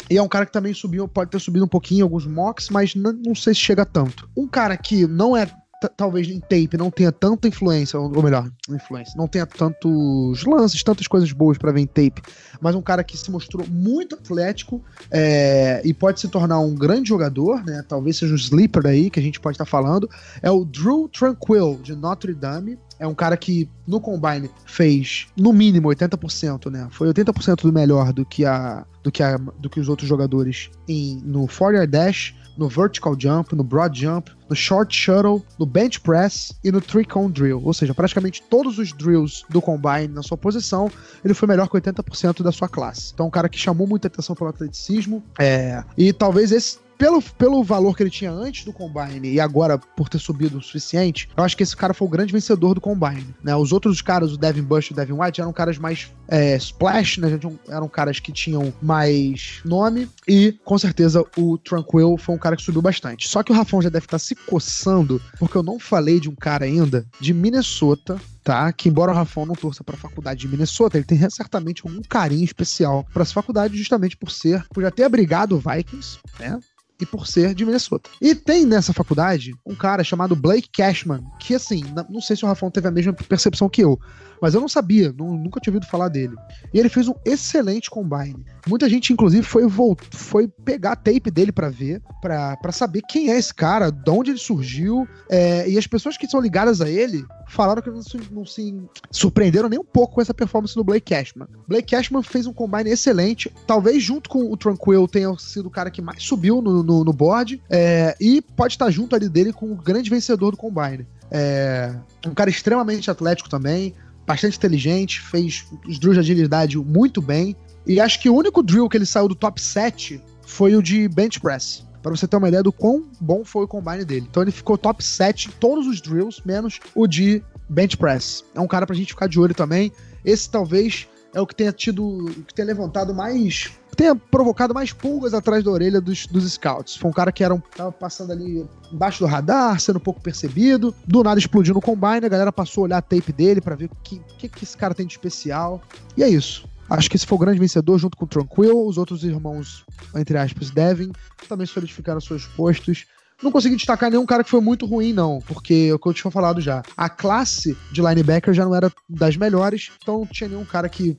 E é um cara que também subiu, pode ter subido um pouquinho em alguns mocks, mas não, não sei se chega tanto. Um cara que não é talvez em tape não tenha tanta influência, ou melhor, influência, não tenha tantos lances, tantas coisas boas para ver em tape, mas um cara que se mostrou muito atlético é, e pode se tornar um grande jogador, né? Talvez seja um sleeper aí que a gente pode estar tá falando, é o Drew Tranquil de Notre Dame. É um cara que no Combine fez no mínimo 80%, né? Foi 80% do melhor do que, a, do, que a, do que os outros jogadores em, no 40 Dash, no Vertical Jump, no Broad Jump, no Short Shuttle, no Bench Press e no Three Cone Drill. Ou seja, praticamente todos os drills do Combine na sua posição, ele foi melhor que 80% da sua classe. Então, um cara que chamou muita atenção pelo atleticismo. É, e talvez esse pelo, pelo valor que ele tinha antes do Combine e agora por ter subido o suficiente, eu acho que esse cara foi o grande vencedor do Combine. Né? Os outros caras, o Devin Bush e o Devin White, eram caras mais é, splash, né? eram caras que tinham mais nome e com certeza o Tranquil foi um cara que subiu bastante. Só que o Rafão já deve estar se coçando porque eu não falei de um cara ainda de Minnesota tá? Que embora o Rafão não torça para a faculdade de Minnesota, ele tem certamente algum carinho especial para essa faculdade justamente por ser, por já ter abrigado o Vikings, né? E por ser de Minnesota. E tem nessa faculdade um cara chamado Blake Cashman, que assim, não sei se o Rafão teve a mesma percepção que eu, mas eu não sabia, não, nunca tinha ouvido falar dele. E ele fez um excelente combine. Muita gente, inclusive, foi, foi pegar a tape dele para ver, para saber quem é esse cara, de onde ele surgiu. É, e as pessoas que são ligadas a ele falaram que não se, não se surpreenderam nem um pouco com essa performance do Blake Cashman. Blake Cashman fez um combine excelente, talvez junto com o Tranquil tenha sido o cara que mais subiu no, no, no board, é, e pode estar junto ali dele com o grande vencedor do combine. É, um cara extremamente atlético também, bastante inteligente, fez os drills de agilidade muito bem. E acho que o único drill que ele saiu do top 7 foi o de bench press. Para você ter uma ideia do quão bom foi o combine dele. Então ele ficou top 7 em todos os drills, menos o de bench press. É um cara pra gente ficar de olho também. Esse talvez é o que tenha tido, que tenha levantado mais tenha provocado mais pulgas atrás da orelha dos, dos scouts. Foi um cara que era um, tava passando ali embaixo do radar, sendo pouco percebido. Do nada explodiu no combine, a galera passou a olhar a tape dele para ver o que, que, que esse cara tem de especial. E é isso. Acho que esse foi o grande vencedor junto com o Tranquil. Os outros irmãos, entre aspas, Devin, também solidificaram seus postos. Não consegui destacar nenhum cara que foi muito ruim, não, porque é o que eu tinha falado já. A classe de linebacker já não era das melhores, então não tinha nenhum cara que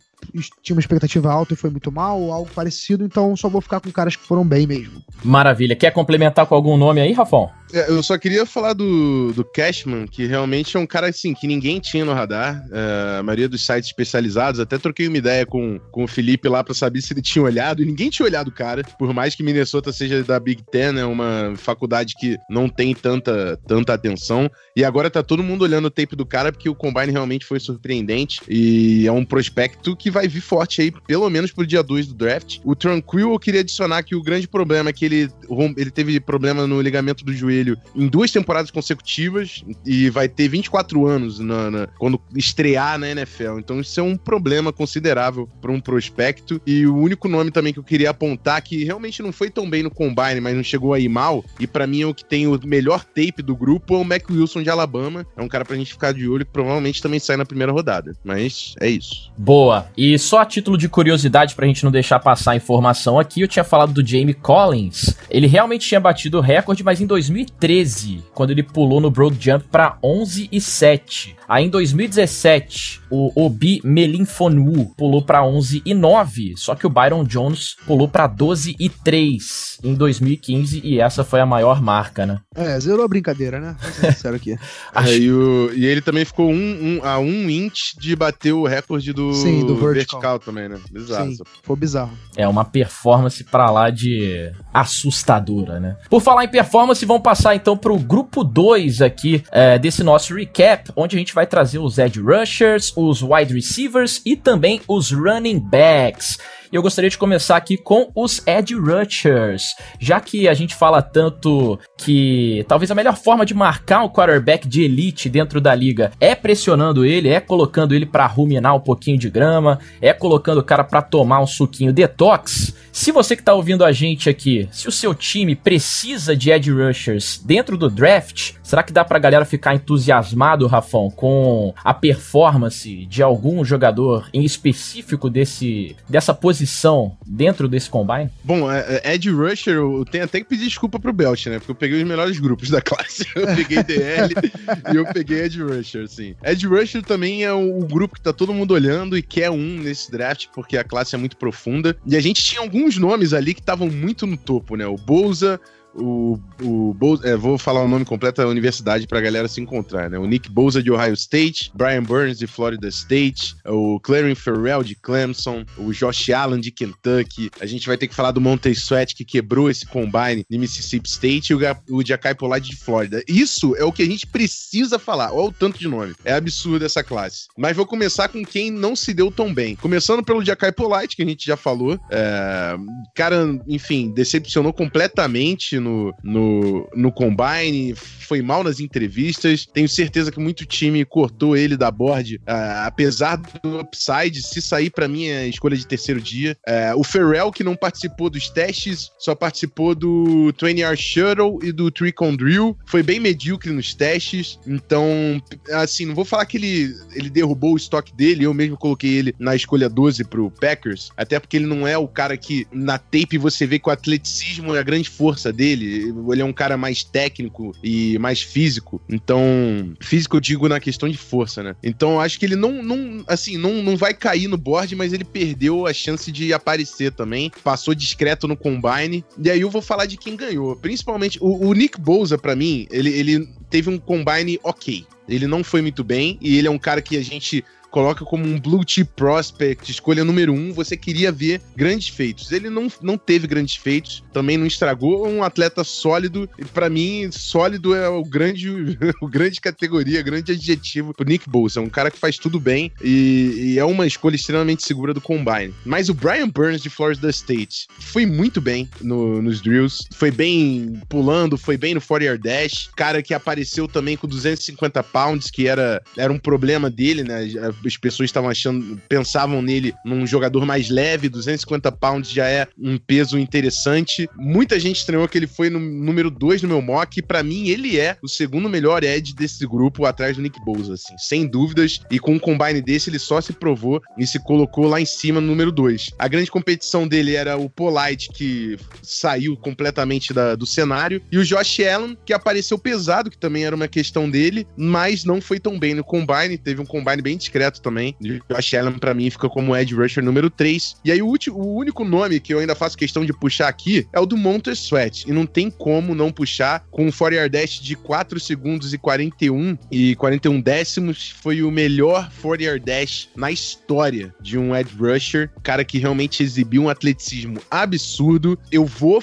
tinha uma expectativa alta e foi muito mal, ou algo parecido, então só vou ficar com caras que foram bem mesmo. Maravilha. Quer complementar com algum nome aí, Rafão? É, eu só queria falar do, do Cashman, que realmente é um cara assim, que ninguém tinha no radar. É, a maioria dos sites especializados, até troquei uma ideia com, com o Felipe lá para saber se ele tinha olhado, e ninguém tinha olhado o cara. Por mais que Minnesota seja da Big Ten, é né, uma faculdade que não tem tanta, tanta atenção. E agora tá todo mundo olhando o tape do cara, porque o combine realmente foi surpreendente. E é um prospecto que vai vir forte aí, pelo menos pro dia 2 do draft. O Tranquil, eu queria adicionar que o grande problema é que ele, ele teve problema no ligamento do joelho joelho em duas temporadas consecutivas e vai ter 24 anos na, na, quando estrear na NFL. Então isso é um problema considerável para um prospecto. E o único nome também que eu queria apontar que realmente não foi tão bem no combine, mas não chegou aí mal, e para mim é o que tem o melhor tape do grupo é o Mac Wilson de Alabama. É um cara pra gente ficar de olho que provavelmente também sai na primeira rodada. Mas é isso. Boa. E só a título de curiosidade pra gente não deixar passar a informação aqui, eu tinha falado do Jamie Collins. Ele realmente tinha batido o recorde, mas em 2013, quando ele pulou no Broad Jump para 11 e 7. Aí em 2017, o Obi Melinfonu pulou para 11 e 9, só que o Byron Jones pulou para 12 e 3 em 2015 e essa foi a maior marca, né? É, zerou a brincadeira, né? Sincero aqui. Acho... É, e, o, e, ele também ficou um, um, a um inch de bater o recorde do, Sim, do vertical. vertical também, né? Bizarro. Sim, foi bizarro. É uma performance para lá de assustadora, né? Por falar em performance, vamos passar então pro grupo 2 aqui é, desse nosso recap, onde a gente vai trazer os edge rushers, os wide receivers e também os running backs. E eu gostaria de começar aqui com os edge rushers, já que a gente fala tanto que talvez a melhor forma de marcar um quarterback de elite dentro da liga é pressionando ele, é colocando ele para ruminar um pouquinho de grama, é colocando o cara para tomar um suquinho detox. Se você que tá ouvindo a gente aqui, se o seu time precisa de edge rushers dentro do draft, será que dá pra galera ficar entusiasmado, Rafão, com a performance de algum jogador em específico desse dessa posição dentro desse combine? Bom, é, é, edge rusher, eu tenho até que pedir desculpa pro Belt, né? Porque eu peguei os melhores grupos da classe. Eu peguei DL e eu peguei edge rusher, sim. Edge rusher também é o grupo que tá todo mundo olhando e quer um nesse draft, porque a classe é muito profunda. E a gente tinha alguns alguns nomes ali que estavam muito no topo, né? O Bolsa, o, o é, vou falar o nome completo da universidade pra galera se encontrar, né? O Nick Bosa de Ohio State, Brian Burns de Florida State, o Clarence Ferrell de Clemson, o Josh Allen de Kentucky. A gente vai ter que falar do Monte Sweat que quebrou esse combine de Mississippi State e o, o Jackai Polite de Florida. Isso é o que a gente precisa falar. Olha o tanto de nome. É absurdo essa classe. Mas vou começar com quem não se deu tão bem. Começando pelo Jackai Polite, que a gente já falou. É... Cara, enfim, decepcionou completamente no, no, no Combine, foi mal nas entrevistas. Tenho certeza que muito time cortou ele da board, uh, apesar do upside. Se sair, para mim, é escolha de terceiro dia. Uh, o Ferrell, que não participou dos testes, só participou do 20-Yard Shuttle e do Trick on Drill. Foi bem medíocre nos testes. Então, assim, não vou falar que ele, ele derrubou o estoque dele. Eu mesmo coloquei ele na escolha 12 pro Packers. Até porque ele não é o cara que na tape você vê que o atleticismo é a grande força dele dele. Ele é um cara mais técnico e mais físico. Então, físico eu digo na questão de força, né? Então, acho que ele não, não assim, não, não vai cair no board, mas ele perdeu a chance de aparecer também. Passou discreto no combine. E aí eu vou falar de quem ganhou. Principalmente, o, o Nick Bouza, para mim, ele, ele teve um combine ok. Ele não foi muito bem e ele é um cara que a gente coloca como um blue chip prospect, escolha número um, você queria ver grandes feitos. Ele não, não teve grandes feitos, também não estragou, um atleta sólido, para mim, sólido é o grande, o grande categoria, grande adjetivo pro Nick Bosa, um cara que faz tudo bem e, e, é uma escolha extremamente segura do Combine. Mas o Brian Burns de Florida State foi muito bem no, nos drills, foi bem pulando, foi bem no 40 dash, cara que apareceu também com 250 pounds, que era, era um problema dele, né? As pessoas estavam achando, pensavam nele num jogador mais leve, 250 pounds já é um peso interessante. Muita gente estranhou que ele foi no número 2 no meu mock, e pra mim ele é o segundo melhor edge desse grupo, atrás do Nick Bosa, assim, sem dúvidas. E com um combine desse, ele só se provou e se colocou lá em cima no número 2. A grande competição dele era o Polite, que saiu completamente da, do cenário, e o Josh Allen, que apareceu pesado, que também era uma questão dele, mas não foi tão bem no combine, teve um combine bem discreto também. Josh Allen, pra mim, fica como Edge Rusher número 3. E aí, o, último, o único nome que eu ainda faço questão de puxar aqui é o do Monter Sweat. E não tem como não puxar com um 4 dash de 4 segundos e 41 e 41 décimos. Foi o melhor 4 dash na história de um Edge Rusher. Cara que realmente exibiu um atleticismo absurdo. Eu vou.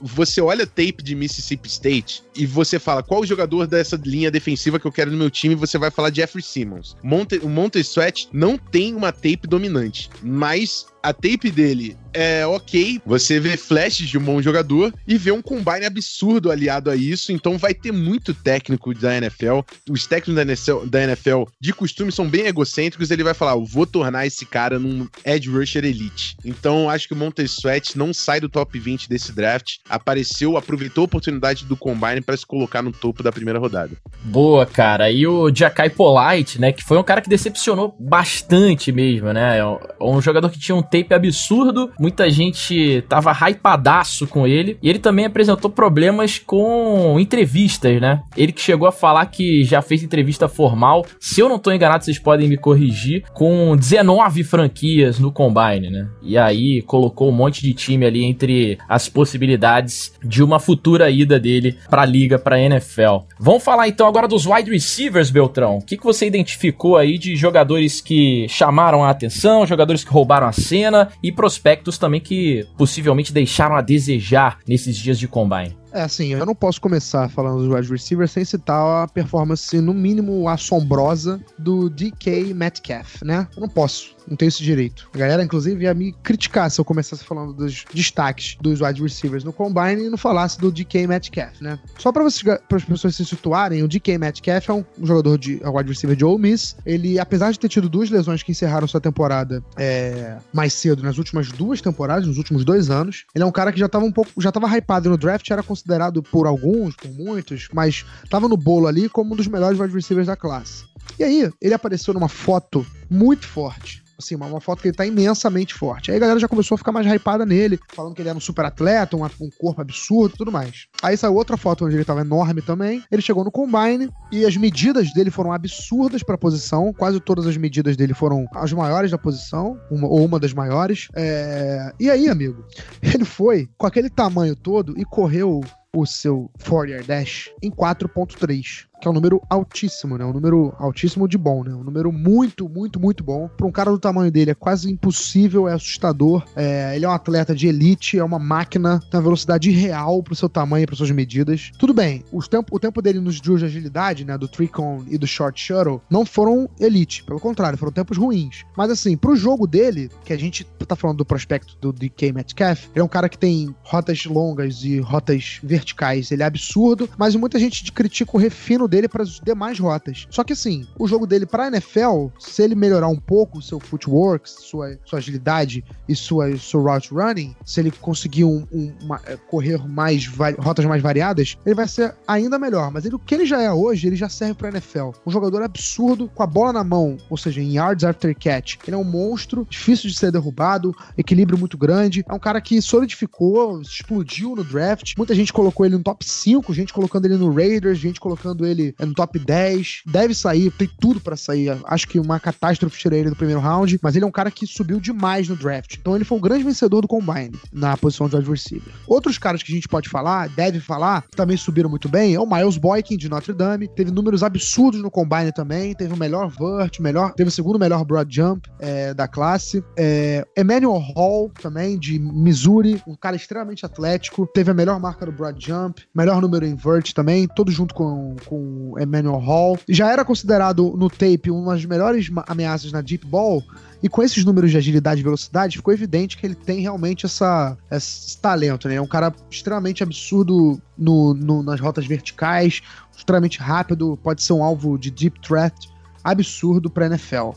Você olha tape de Mississippi State e você fala qual jogador dessa linha defensiva que eu quero no meu time, você vai falar Jeffrey Simmons. Monte, o Monte Sweat não tem uma tape dominante, mas a tape dele é ok, você vê flashes de um bom jogador e vê um combine absurdo aliado a isso, então vai ter muito técnico da NFL. Os técnicos da NFL, de costume são bem egocêntricos, ele vai falar, vou tornar esse cara num edge rusher elite. Então acho que o Montez Sweat não sai do top 20 desse draft, apareceu, aproveitou a oportunidade do combine para se colocar no topo da primeira rodada. Boa, cara. E o Jakai Polite, né, que foi um cara que decepcionou bastante mesmo, né? É um jogador que tinha um tape absurdo, muita gente tava hypadaço com ele. E ele também apresentou problemas com entrevistas, né? Ele que chegou a falar que já fez entrevista formal. Se eu não tô enganado, vocês podem me corrigir. Com 19 franquias no Combine, né? E aí colocou um monte de time ali entre as possibilidades de uma futura ida dele pra liga, pra NFL. Vamos falar então agora dos wide receivers, Beltrão. O que, que você identificou aí de jogadores que chamaram a atenção, jogadores que roubaram a cena e prospectos também que possivelmente deixaram a desejar nesses dias de combine. É assim, eu não posso começar falando dos wide receivers sem citar a performance, no mínimo, assombrosa do DK Metcalf, né? Eu não posso, não tenho esse direito. A galera, inclusive, ia me criticar se eu começasse falando dos destaques dos wide receivers no Combine e não falasse do DK Metcalf, né? Só para as pessoas se situarem, o DK Metcalf é um jogador de é um wide receiver de Ole Miss. Ele, apesar de ter tido duas lesões que encerraram sua temporada é, mais cedo, nas últimas duas temporadas, nos últimos dois anos, ele é um cara que já tava um pouco, já tava hypado no draft, era considerado considerado por alguns, por muitos, mas estava no bolo ali como um dos melhores wide receivers da classe. E aí, ele apareceu numa foto muito forte Assim, uma, uma, foto que ele tá imensamente forte. Aí a galera já começou a ficar mais hypada nele, falando que ele era um super atleta, um, um corpo absurdo tudo mais. Aí saiu outra foto onde ele tava enorme também. Ele chegou no combine e as medidas dele foram absurdas pra posição. Quase todas as medidas dele foram as maiores da posição, uma, ou uma das maiores. É... E aí, amigo, ele foi com aquele tamanho todo e correu o seu 4 dash em 4.3 que é um número altíssimo, né? Um número altíssimo de bom, né? Um número muito, muito, muito bom. Para um cara do tamanho dele é quase impossível, é assustador. É, ele é um atleta de elite, é uma máquina, tem uma velocidade real pro seu tamanho para suas medidas. Tudo bem, os tempo, o tempo dele nos drills de agilidade, né? Do Tricon e do Short Shuttle, não foram elite. Pelo contrário, foram tempos ruins. Mas assim, pro jogo dele, que a gente tá falando do prospecto do DK Metcalf, ele é um cara que tem rotas longas e rotas verticais. Ele é absurdo, mas muita gente critica o refino dele para as demais rotas. Só que assim, o jogo dele para NFL, se ele melhorar um pouco o seu footwork, sua, sua agilidade e sua, sua route running, se ele conseguir um, um, uma, é, correr mais rotas mais variadas, ele vai ser ainda melhor. Mas ele, o que ele já é hoje, ele já serve para NFL. Um jogador absurdo com a bola na mão, ou seja, em yards after catch. Ele é um monstro, difícil de ser derrubado, equilíbrio muito grande. É um cara que solidificou, explodiu no draft. Muita gente colocou ele no top 5, gente colocando ele no Raiders, gente colocando ele é no top 10, deve sair, tem tudo para sair. Acho que uma catástrofe tirei ele do primeiro round, mas ele é um cara que subiu demais no draft. Então ele foi o grande vencedor do combine na posição de wide receiver. Outros caras que a gente pode falar, deve falar, que também subiram muito bem, é o Miles Boykin de Notre Dame, teve números absurdos no combine também, teve o melhor vert, melhor, teve o segundo melhor broad jump é, da classe. É, Emmanuel Hall também de Missouri, um cara extremamente atlético, teve a melhor marca do broad jump, melhor número em vert também, todo junto com, com Emmanuel Hall. Já era considerado no tape uma das melhores ameaças na deep ball. E com esses números de agilidade e velocidade, ficou evidente que ele tem realmente essa, esse talento, né? É um cara extremamente absurdo no, no, nas rotas verticais, extremamente rápido, pode ser um alvo de deep threat absurdo para NFL.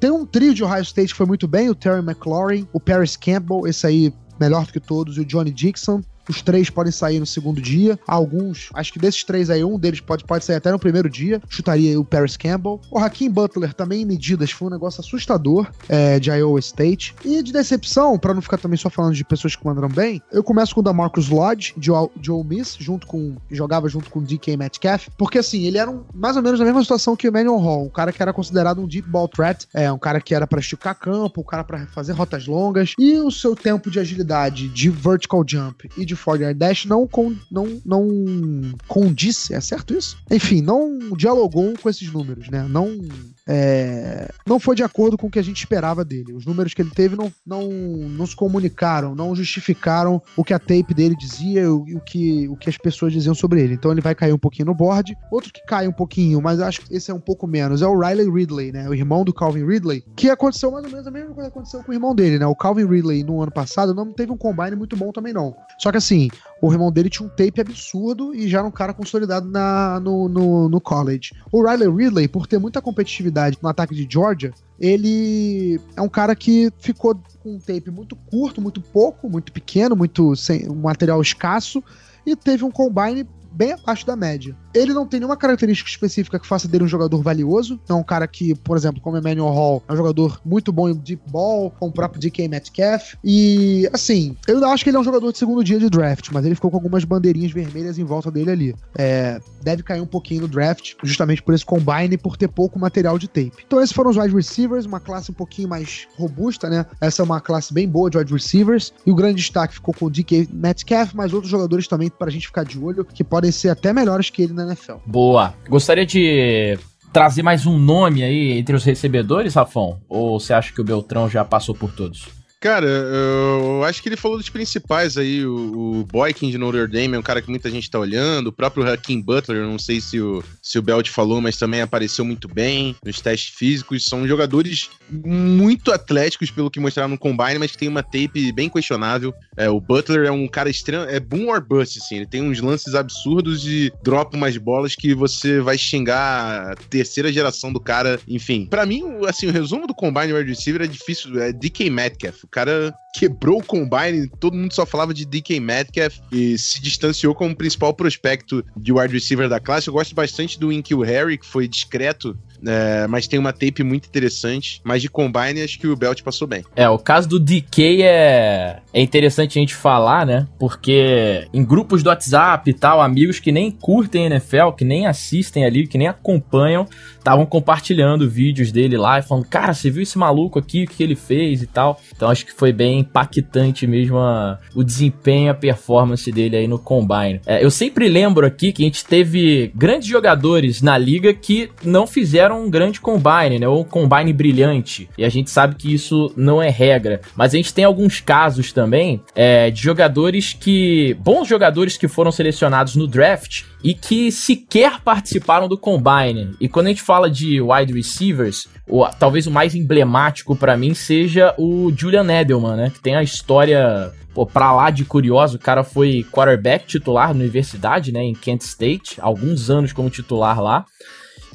Tem um trio de Ohio State que foi muito bem, o Terry McLaurin, o Paris Campbell, esse aí melhor do que todos, e o Johnny Dixon. Os três podem sair no segundo dia. Alguns, acho que desses três aí, um deles pode, pode sair até no primeiro dia. Chutaria o Paris Campbell. O Hakim Butler também em medidas foi um negócio assustador é, de Iowa State. E de decepção, para não ficar também só falando de pessoas que mandaram bem, eu começo com o da Marcus Lodge, de, Ole Miss, junto com. jogava junto com o DK Metcalf. Porque assim, ele era um, mais ou menos na mesma situação que o Emmanuel Hall, um cara que era considerado um deep ball threat, é, um cara que era para esticar campo, um cara para fazer rotas longas. E o seu tempo de agilidade, de vertical jump e de 40 yard dash não, con, não, não condisse, é certo isso? Enfim, não dialogou com esses números, né? Não é, não foi de acordo com o que a gente esperava dele. Os números que ele teve não, não, não se comunicaram, não justificaram o que a tape dele dizia e o, o, que, o que as pessoas diziam sobre ele. Então ele vai cair um pouquinho no board. Outro que cai um pouquinho, mas acho que esse é um pouco menos, é o Riley Ridley, né? O irmão do Calvin Ridley, que aconteceu mais ou menos a mesma coisa que aconteceu com o irmão dele, né? O Calvin Ridley no ano passado não teve um combine muito bom também, não. Só que assim, o irmão dele tinha um tape absurdo e já era um cara consolidado na, no, no, no college. O Riley Ridley, por ter muita competitividade no ataque de Georgia, ele é um cara que ficou com um tape muito curto, muito pouco, muito pequeno, muito sem um material escasso e teve um combine bem abaixo da média. Ele não tem nenhuma característica específica que faça dele um jogador valioso. É um cara que, por exemplo, como Emmanuel Hall, é um jogador muito bom em deep ball, com o próprio DK Metcalf. E, assim, eu acho que ele é um jogador de segundo dia de draft, mas ele ficou com algumas bandeirinhas vermelhas em volta dele ali. É, deve cair um pouquinho no draft, justamente por esse combine e por ter pouco material de tape. Então, esses foram os wide receivers, uma classe um pouquinho mais robusta, né? Essa é uma classe bem boa de wide receivers. E o grande destaque ficou com o DK Metcalf, mas outros jogadores também para a gente ficar de olho, que podem ser até melhores que ele NFL. Boa. Gostaria de trazer mais um nome aí entre os recebedores, Rafão? Ou você acha que o Beltrão já passou por todos? Cara, eu acho que ele falou dos principais aí. O, o Boykin de Notre Dame é um cara que muita gente tá olhando. O próprio Hakim Butler, não sei se o, se o Belt falou, mas também apareceu muito bem nos testes físicos. São jogadores muito atléticos, pelo que mostraram no Combine, mas que tem uma tape bem questionável. É, o Butler é um cara estranho, é boom or bust, assim. Ele tem uns lances absurdos e dropa umas bolas que você vai xingar a terceira geração do cara. Enfim, para mim, assim, o resumo do Combine wide receiver é difícil. É DK Metcalf cara quebrou o combine, todo mundo só falava de DK Metcalf e se distanciou como principal prospecto de wide receiver da classe. Eu gosto bastante do Inkil Harry, que foi discreto é, mas tem uma tape muito interessante. Mas de combine, acho que o Belt passou bem. É, o caso do DK é, é interessante a gente falar, né? Porque em grupos do WhatsApp e tal, amigos que nem curtem NFL, que nem assistem ali, que nem acompanham, estavam compartilhando vídeos dele lá e falando: Cara, você viu esse maluco aqui, o que ele fez e tal. Então acho que foi bem impactante mesmo a, o desempenho, a performance dele aí no combine. É, eu sempre lembro aqui que a gente teve grandes jogadores na liga que não fizeram um grande combine, né? Ou um combine brilhante. E a gente sabe que isso não é regra. Mas a gente tem alguns casos também é, de jogadores que. bons jogadores que foram selecionados no draft e que sequer participaram do combine. E quando a gente fala de wide receivers, o, talvez o mais emblemático para mim seja o Julian Edelman, né? Que tem a história pô, pra lá de curioso, o cara foi quarterback titular na universidade, né, em Kent State, alguns anos como titular lá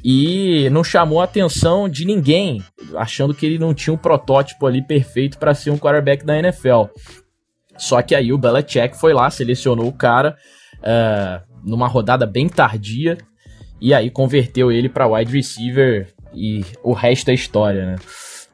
e não chamou a atenção de ninguém, achando que ele não tinha um protótipo ali perfeito para ser um quarterback da NFL. Só que aí o Belichick foi lá, selecionou o cara uh, numa rodada bem tardia e aí converteu ele para wide receiver e o resto é história, né?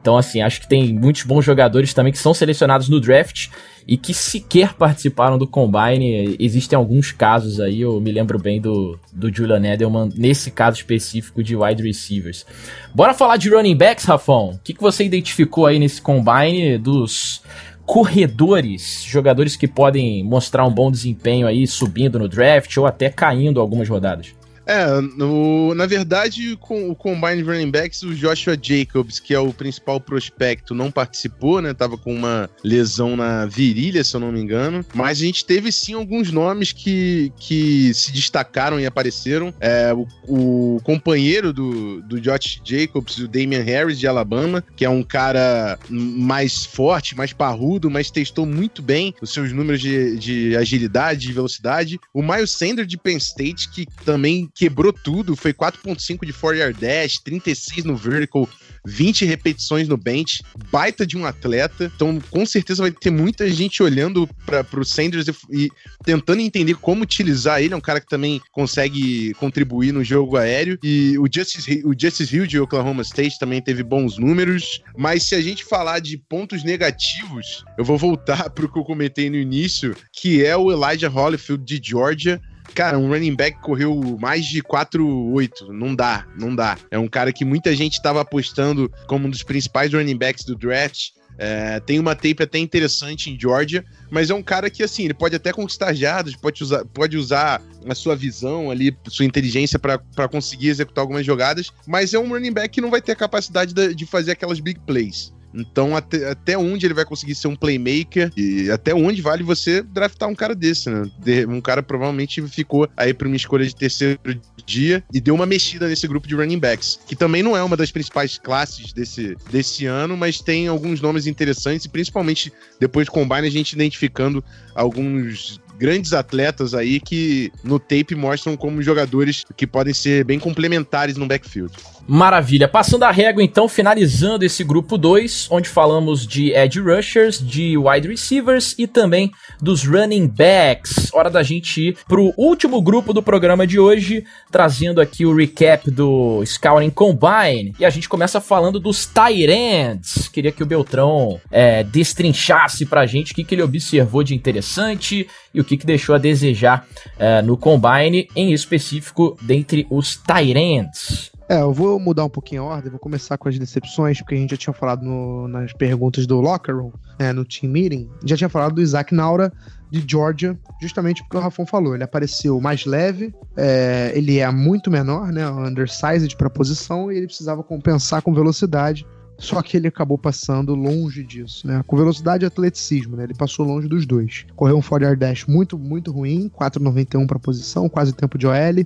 Então, assim, acho que tem muitos bons jogadores também que são selecionados no draft e que sequer participaram do Combine. Existem alguns casos aí, eu me lembro bem do, do Julian Edelman, nesse caso específico de wide receivers. Bora falar de running backs, Rafão? O que, que você identificou aí nesse Combine dos corredores, jogadores que podem mostrar um bom desempenho aí subindo no draft ou até caindo algumas rodadas? É, no, na verdade, com o Combine Running Backs, o Joshua Jacobs, que é o principal prospecto, não participou, né? Tava com uma lesão na virilha, se eu não me engano. Mas a gente teve sim alguns nomes que, que se destacaram e apareceram. É, o, o companheiro do, do Josh Jacobs, o Damian Harris, de Alabama, que é um cara mais forte, mais parrudo, mas testou muito bem os seus números de, de agilidade, de velocidade. O Miles Sanders de Penn State, que também quebrou tudo, foi 4.5 de 4 yard dash, 36 no vertical, 20 repetições no bench, baita de um atleta. Então, com certeza vai ter muita gente olhando para o Sanders e, e, tentando entender como utilizar ele. É um cara que também consegue contribuir no jogo aéreo. E o Justice, o Justice Hill de Oklahoma State também teve bons números. Mas se a gente falar de pontos negativos, eu vou voltar para o que eu comentei no início, que é o Elijah Holyfield de Georgia Cara, um running back correu mais de 4-8. Não dá, não dá. É um cara que muita gente estava apostando como um dos principais running backs do draft. É, tem uma tape até interessante em Georgia, mas é um cara que, assim, ele pode até conquistar jardas, pode usar, pode usar a sua visão ali, sua inteligência para conseguir executar algumas jogadas, mas é um running back que não vai ter a capacidade de, de fazer aquelas big plays. Então, até, até onde ele vai conseguir ser um playmaker e até onde vale você draftar um cara desse, né? Um cara provavelmente ficou aí para uma escolha de terceiro dia e deu uma mexida nesse grupo de running backs, que também não é uma das principais classes desse, desse ano, mas tem alguns nomes interessantes e principalmente depois do combine a gente identificando alguns grandes atletas aí que no tape mostram como jogadores que podem ser bem complementares no backfield. Maravilha. Passando a régua, então, finalizando esse grupo 2, onde falamos de edge rushers, de wide receivers e também dos running backs. Hora da gente ir pro último grupo do programa de hoje, trazendo aqui o recap do Scouting Combine. E a gente começa falando dos tight ends. Queria que o Beltrão é, destrinchasse pra gente o que, que ele observou de interessante e o que, que deixou a desejar é, no Combine, em específico dentre os tight ends. É, eu vou mudar um pouquinho a ordem, vou começar com as decepções, porque a gente já tinha falado no, nas perguntas do Locker Room, é, no Team Meeting, já tinha falado do Isaac Naura de Georgia, justamente porque o Rafão falou, ele apareceu mais leve, é, ele é muito menor, né, undersized para posição, e ele precisava compensar com velocidade, só que ele acabou passando longe disso, né? Com velocidade e atleticismo, né? Ele passou longe dos dois. Correu um 4 dash muito, muito ruim, 4,91 para posição, quase tempo de OL.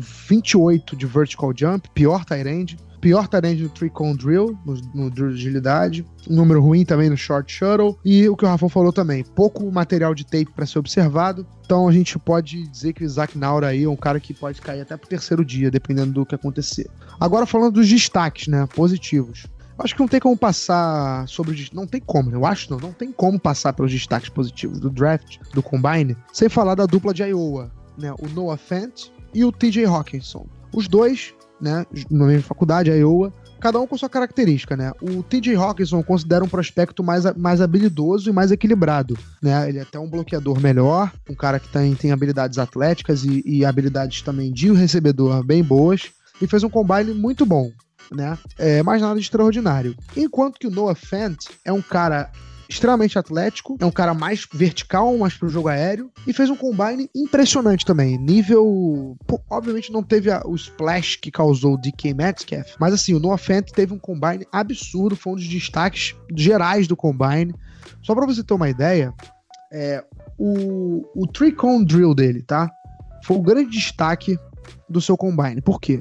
28 de vertical jump, pior end. Pior end no three cone drill, no, no drill de agilidade. Um número ruim também no short shuttle. E o que o Rafa falou também, pouco material de tape para ser observado. Então a gente pode dizer que o Isaac Naura aí é um cara que pode cair até pro terceiro dia, dependendo do que acontecer. Agora falando dos destaques, né, positivos. Acho que não tem como passar sobre os. Não tem como, eu acho não. Não tem como passar pelos destaques positivos do draft, do Combine, sem falar da dupla de Iowa, né? O Noah Fant e o TJ Hawkinson. Os dois, né, na mesma faculdade, a Iowa, cada um com sua característica, né? O TJ Hawkinson considera um prospecto mais, mais habilidoso e mais equilibrado, né? Ele é até um bloqueador melhor, um cara que tem, tem habilidades atléticas e, e habilidades também de recebedor bem boas, e fez um combine muito bom, né? É, mais nada de extraordinário. Enquanto que o Noah Fant é um cara extremamente atlético, é um cara mais vertical, mais pro jogo aéreo, e fez um combine impressionante também. Nível. Pô, obviamente não teve a, o splash que causou o DK Metcalf, mas assim, o Noah Fant teve um combine absurdo, foi um dos destaques gerais do combine. Só pra você ter uma ideia, é, o, o three cone drill dele, tá? Foi o grande destaque do seu combine. Por quê?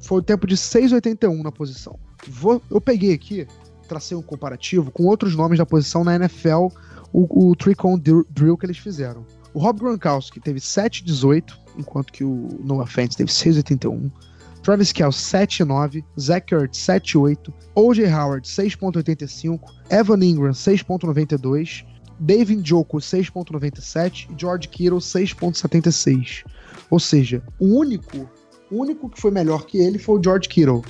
Foi o tempo de 6,81 na posição. Vou, eu peguei aqui tracei um comparativo com outros nomes da posição na NFL, o, o Tricon Drill que eles fizeram. O Rob Gronkowski teve 7,18, enquanto que o Noah Fent teve 6,81. Travis Kelce 7,9, Zach Ertz 7,8, O.J. Howard 6,85, Evan Ingram 6,92, David Njoku 6,97 e George Kittle 6,76. Ou seja, o único, o único que foi melhor que ele foi o George Kittle,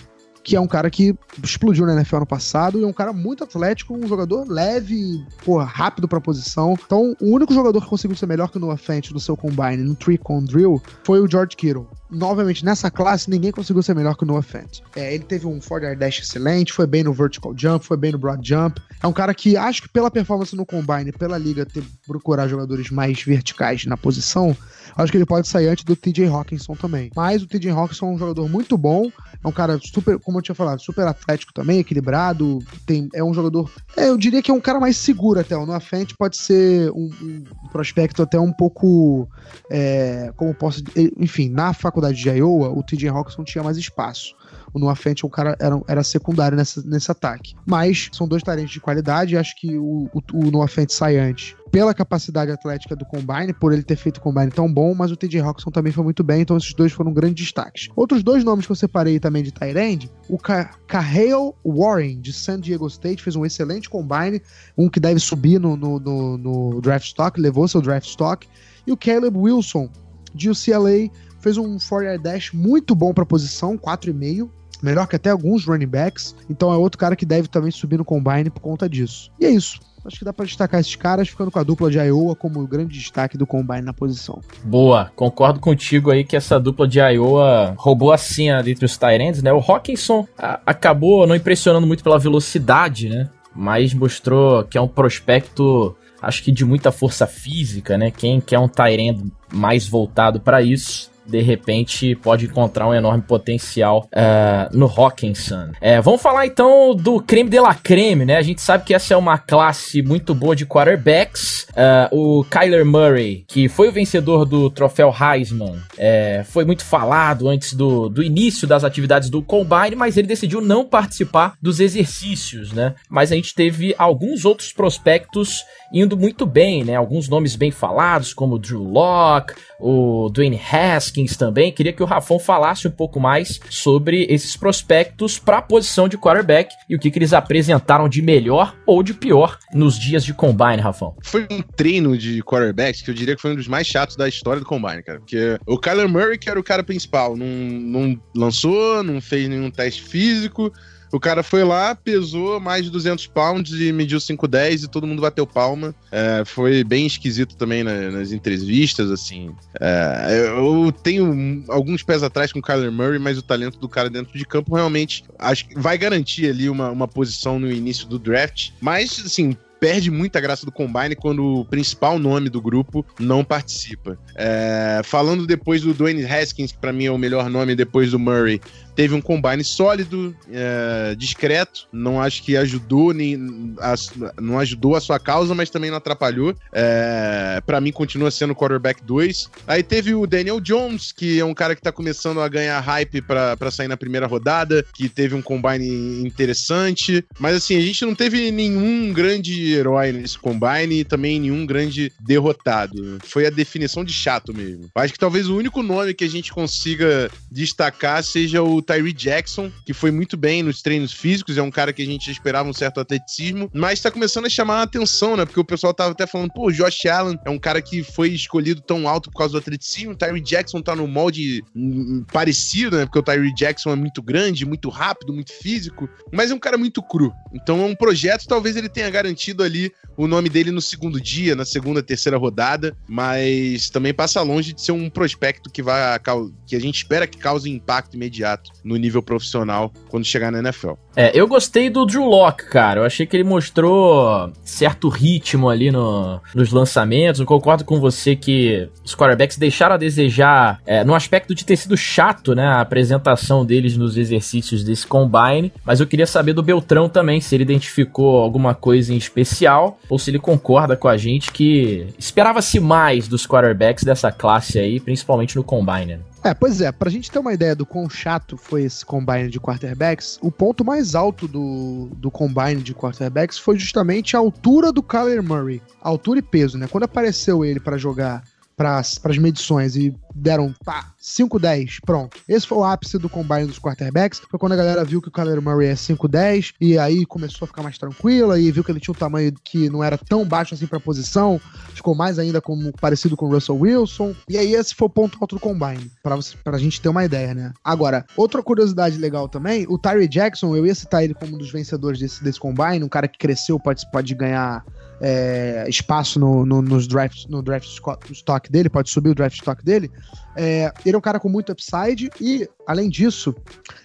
que é um cara que explodiu na NFL no passado e é um cara muito atlético, um jogador leve, pô, rápido pra posição. Então, o único jogador que conseguiu ser melhor que o Noah Fant no seu combine, no three con drill, foi o George Kittle. Novamente, nessa classe, ninguém conseguiu ser melhor que o Noah Fant. É, ele teve um 4 dash excelente, foi bem no vertical jump, foi bem no broad jump. É um cara que, acho que pela performance no combine, pela liga ter procurar jogadores mais verticais na posição, acho que ele pode sair antes do TJ Hawkinson também. Mas o TJ Hawkinson é um jogador muito bom, é um cara super, como eu tinha falado, super atlético também, equilibrado. Tem, é um jogador. É, eu diria que é um cara mais seguro até. O Noah pode ser um, um prospecto até um pouco. É, como posso. Enfim, na faculdade de Iowa, o TJ Hawkinson tinha mais espaço o Noah um cara, era, era secundário nessa, nesse ataque. Mas são dois talentos de qualidade, acho que o, o, o Noah Fent sai antes pela capacidade atlética do Combine, por ele ter feito o Combine tão bom, mas o TJ Roxon também foi muito bem, então esses dois foram grandes destaques. Outros dois nomes que eu separei também de Tyrande, o Cahill Warren, de San Diego State, fez um excelente Combine, um que deve subir no, no, no, no draft stock, levou seu draft stock, e o Caleb Wilson, de UCLA, fez um 4 dash muito bom para posição, 4,5, melhor que até alguns running backs. Então é outro cara que deve também subir no combine por conta disso. E é isso. Acho que dá para destacar esses caras, ficando com a dupla de Iowa como o grande destaque do combine na posição. Boa, concordo contigo aí que essa dupla de Iowa roubou a senha entre os Tyrants, né? O Hawkinson acabou não impressionando muito pela velocidade, né? mas mostrou que é um prospecto, acho que de muita força física, né? Quem quer um Tyrant mais voltado para isso, de repente pode encontrar um enorme potencial uh, no Hawkinson. É, vamos falar então do creme de la creme, né? A gente sabe que essa é uma classe muito boa de quarterbacks. Uh, o Kyler Murray, que foi o vencedor do troféu Heisman, é, foi muito falado antes do, do início das atividades do Combine, mas ele decidiu não participar dos exercícios, né? Mas a gente teve alguns outros prospectos indo muito bem, né? Alguns nomes bem falados, como Drew Locke, o Dwayne Haskins também. Queria que o Rafão falasse um pouco mais sobre esses prospectos para a posição de quarterback e o que, que eles apresentaram de melhor ou de pior nos dias de combine, Rafão. Foi um treino de quarterbacks que eu diria que foi um dos mais chatos da história do combine, cara. Porque o Kyler Murray, que era o cara principal, não, não lançou, não fez nenhum teste físico. O cara foi lá, pesou mais de 200 pounds e mediu 5,10 e todo mundo bateu palma. É, foi bem esquisito também na, nas entrevistas, assim. É, eu tenho alguns pés atrás com o Kyler Murray, mas o talento do cara dentro de campo realmente acho vai garantir ali uma, uma posição no início do draft. Mas, assim, perde muita graça do Combine quando o principal nome do grupo não participa. É, falando depois do Dwayne Haskins, que para mim é o melhor nome depois do Murray, teve um combine sólido, é, discreto. Não acho que ajudou nem a, não ajudou a sua causa, mas também não atrapalhou. É, para mim continua sendo quarterback 2. Aí teve o Daniel Jones, que é um cara que tá começando a ganhar hype para sair na primeira rodada, que teve um combine interessante. Mas assim, a gente não teve nenhum grande herói nesse combine e também nenhum grande derrotado. Foi a definição de chato mesmo. Acho que talvez o único nome que a gente consiga destacar seja o Tyree Jackson, que foi muito bem nos treinos físicos, é um cara que a gente esperava um certo atleticismo, mas tá começando a chamar a atenção, né? Porque o pessoal tava até falando, pô, Josh Allen é um cara que foi escolhido tão alto por causa do atleticismo, Tyree Jackson tá no molde hum, parecido, né? Porque o Tyree Jackson é muito grande, muito rápido, muito físico, mas é um cara muito cru. Então é um projeto, talvez ele tenha garantido ali o nome dele no segundo dia, na segunda, terceira rodada, mas também passa longe de ser um prospecto que vai que a gente espera que cause impacto imediato no nível profissional quando chegar na NFL. É, eu gostei do Drew Locke, cara. Eu achei que ele mostrou certo ritmo ali no, nos lançamentos. Eu concordo com você que os quarterbacks deixaram a desejar é, no aspecto de ter sido chato, né? A apresentação deles nos exercícios desse combine. Mas eu queria saber do Beltrão também, se ele identificou alguma coisa em especial ou se ele concorda com a gente que esperava-se mais dos quarterbacks dessa classe aí, principalmente no combine. Né? É, pois é, pra gente ter uma ideia do quão chato foi esse combine de quarterbacks, o ponto mais alto do, do combine de quarterbacks foi justamente a altura do Kyler Murray. Altura e peso, né? Quando apareceu ele para jogar para as medições e deram pá, 5-10, pronto. Esse foi o ápice do combine dos quarterbacks. Foi quando a galera viu que o Kyler Murray é 5-10 e aí começou a ficar mais tranquila e viu que ele tinha um tamanho que não era tão baixo assim pra posição, ficou mais ainda como parecido com o Russell Wilson. E aí esse foi o ponto alto do combine, você, pra gente ter uma ideia, né? Agora, outra curiosidade legal também, o Tyree Jackson, eu ia citar ele como um dos vencedores desse, desse combine, um cara que cresceu, pode, pode ganhar é, espaço no, no, nos drafts, no draft stock dele, pode subir o draft stock dele. É, ele é um cara com muito upside e, além disso,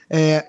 é,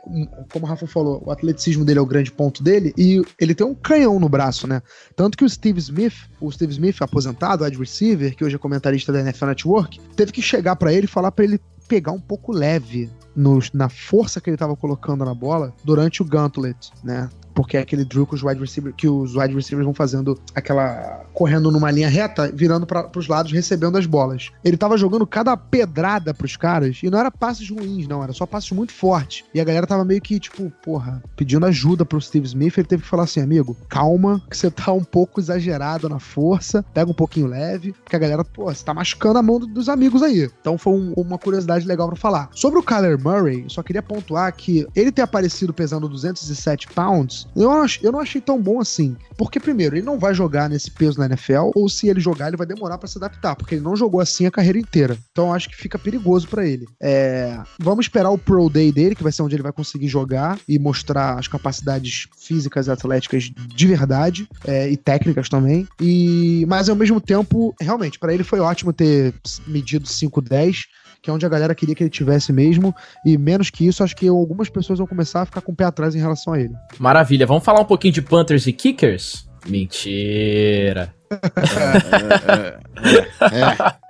como o Rafa falou, o atleticismo dele é o grande ponto dele e ele tem um canhão no braço, né? Tanto que o Steve Smith, o Steve Smith aposentado, wide receiver, que hoje é comentarista da NFL Network, teve que chegar para ele e falar para ele pegar um pouco leve no, na força que ele estava colocando na bola durante o gauntlet, né? Porque é aquele drill que os wide receivers, que os wide receivers vão fazendo aquela correndo numa linha reta, virando para os lados, recebendo as bolas. Ele tava jogando cada pedrada pros caras e não era passes ruins, não, era só passes muito fortes. E a galera tava meio que tipo, porra, pedindo ajuda pro Steve Smith, ele teve que falar assim, amigo, calma, que você tá um pouco exagerado na força, pega um pouquinho leve, porque a galera, pô, você tá machucando a mão dos amigos aí. Então foi um, uma curiosidade legal para falar. Sobre o Kyler Murray, só queria pontuar que ele ter aparecido pesando 207 pounds eu, eu não achei tão bom assim. Porque, primeiro, ele não vai jogar nesse peso na NFL, ou se ele jogar, ele vai demorar para se adaptar, porque ele não jogou assim a carreira inteira. Então acho que fica perigoso para ele. É, vamos esperar o Pro Day dele, que vai ser onde ele vai conseguir jogar e mostrar as capacidades físicas e atléticas de verdade, é, e técnicas também. E Mas ao mesmo tempo, realmente, para ele foi ótimo ter medido 5'10 que é onde a galera queria que ele tivesse mesmo, e menos que isso, acho que algumas pessoas vão começar a ficar com o pé atrás em relação a ele. Maravilha, vamos falar um pouquinho de Panthers e Kickers? Mentira. é, é, é.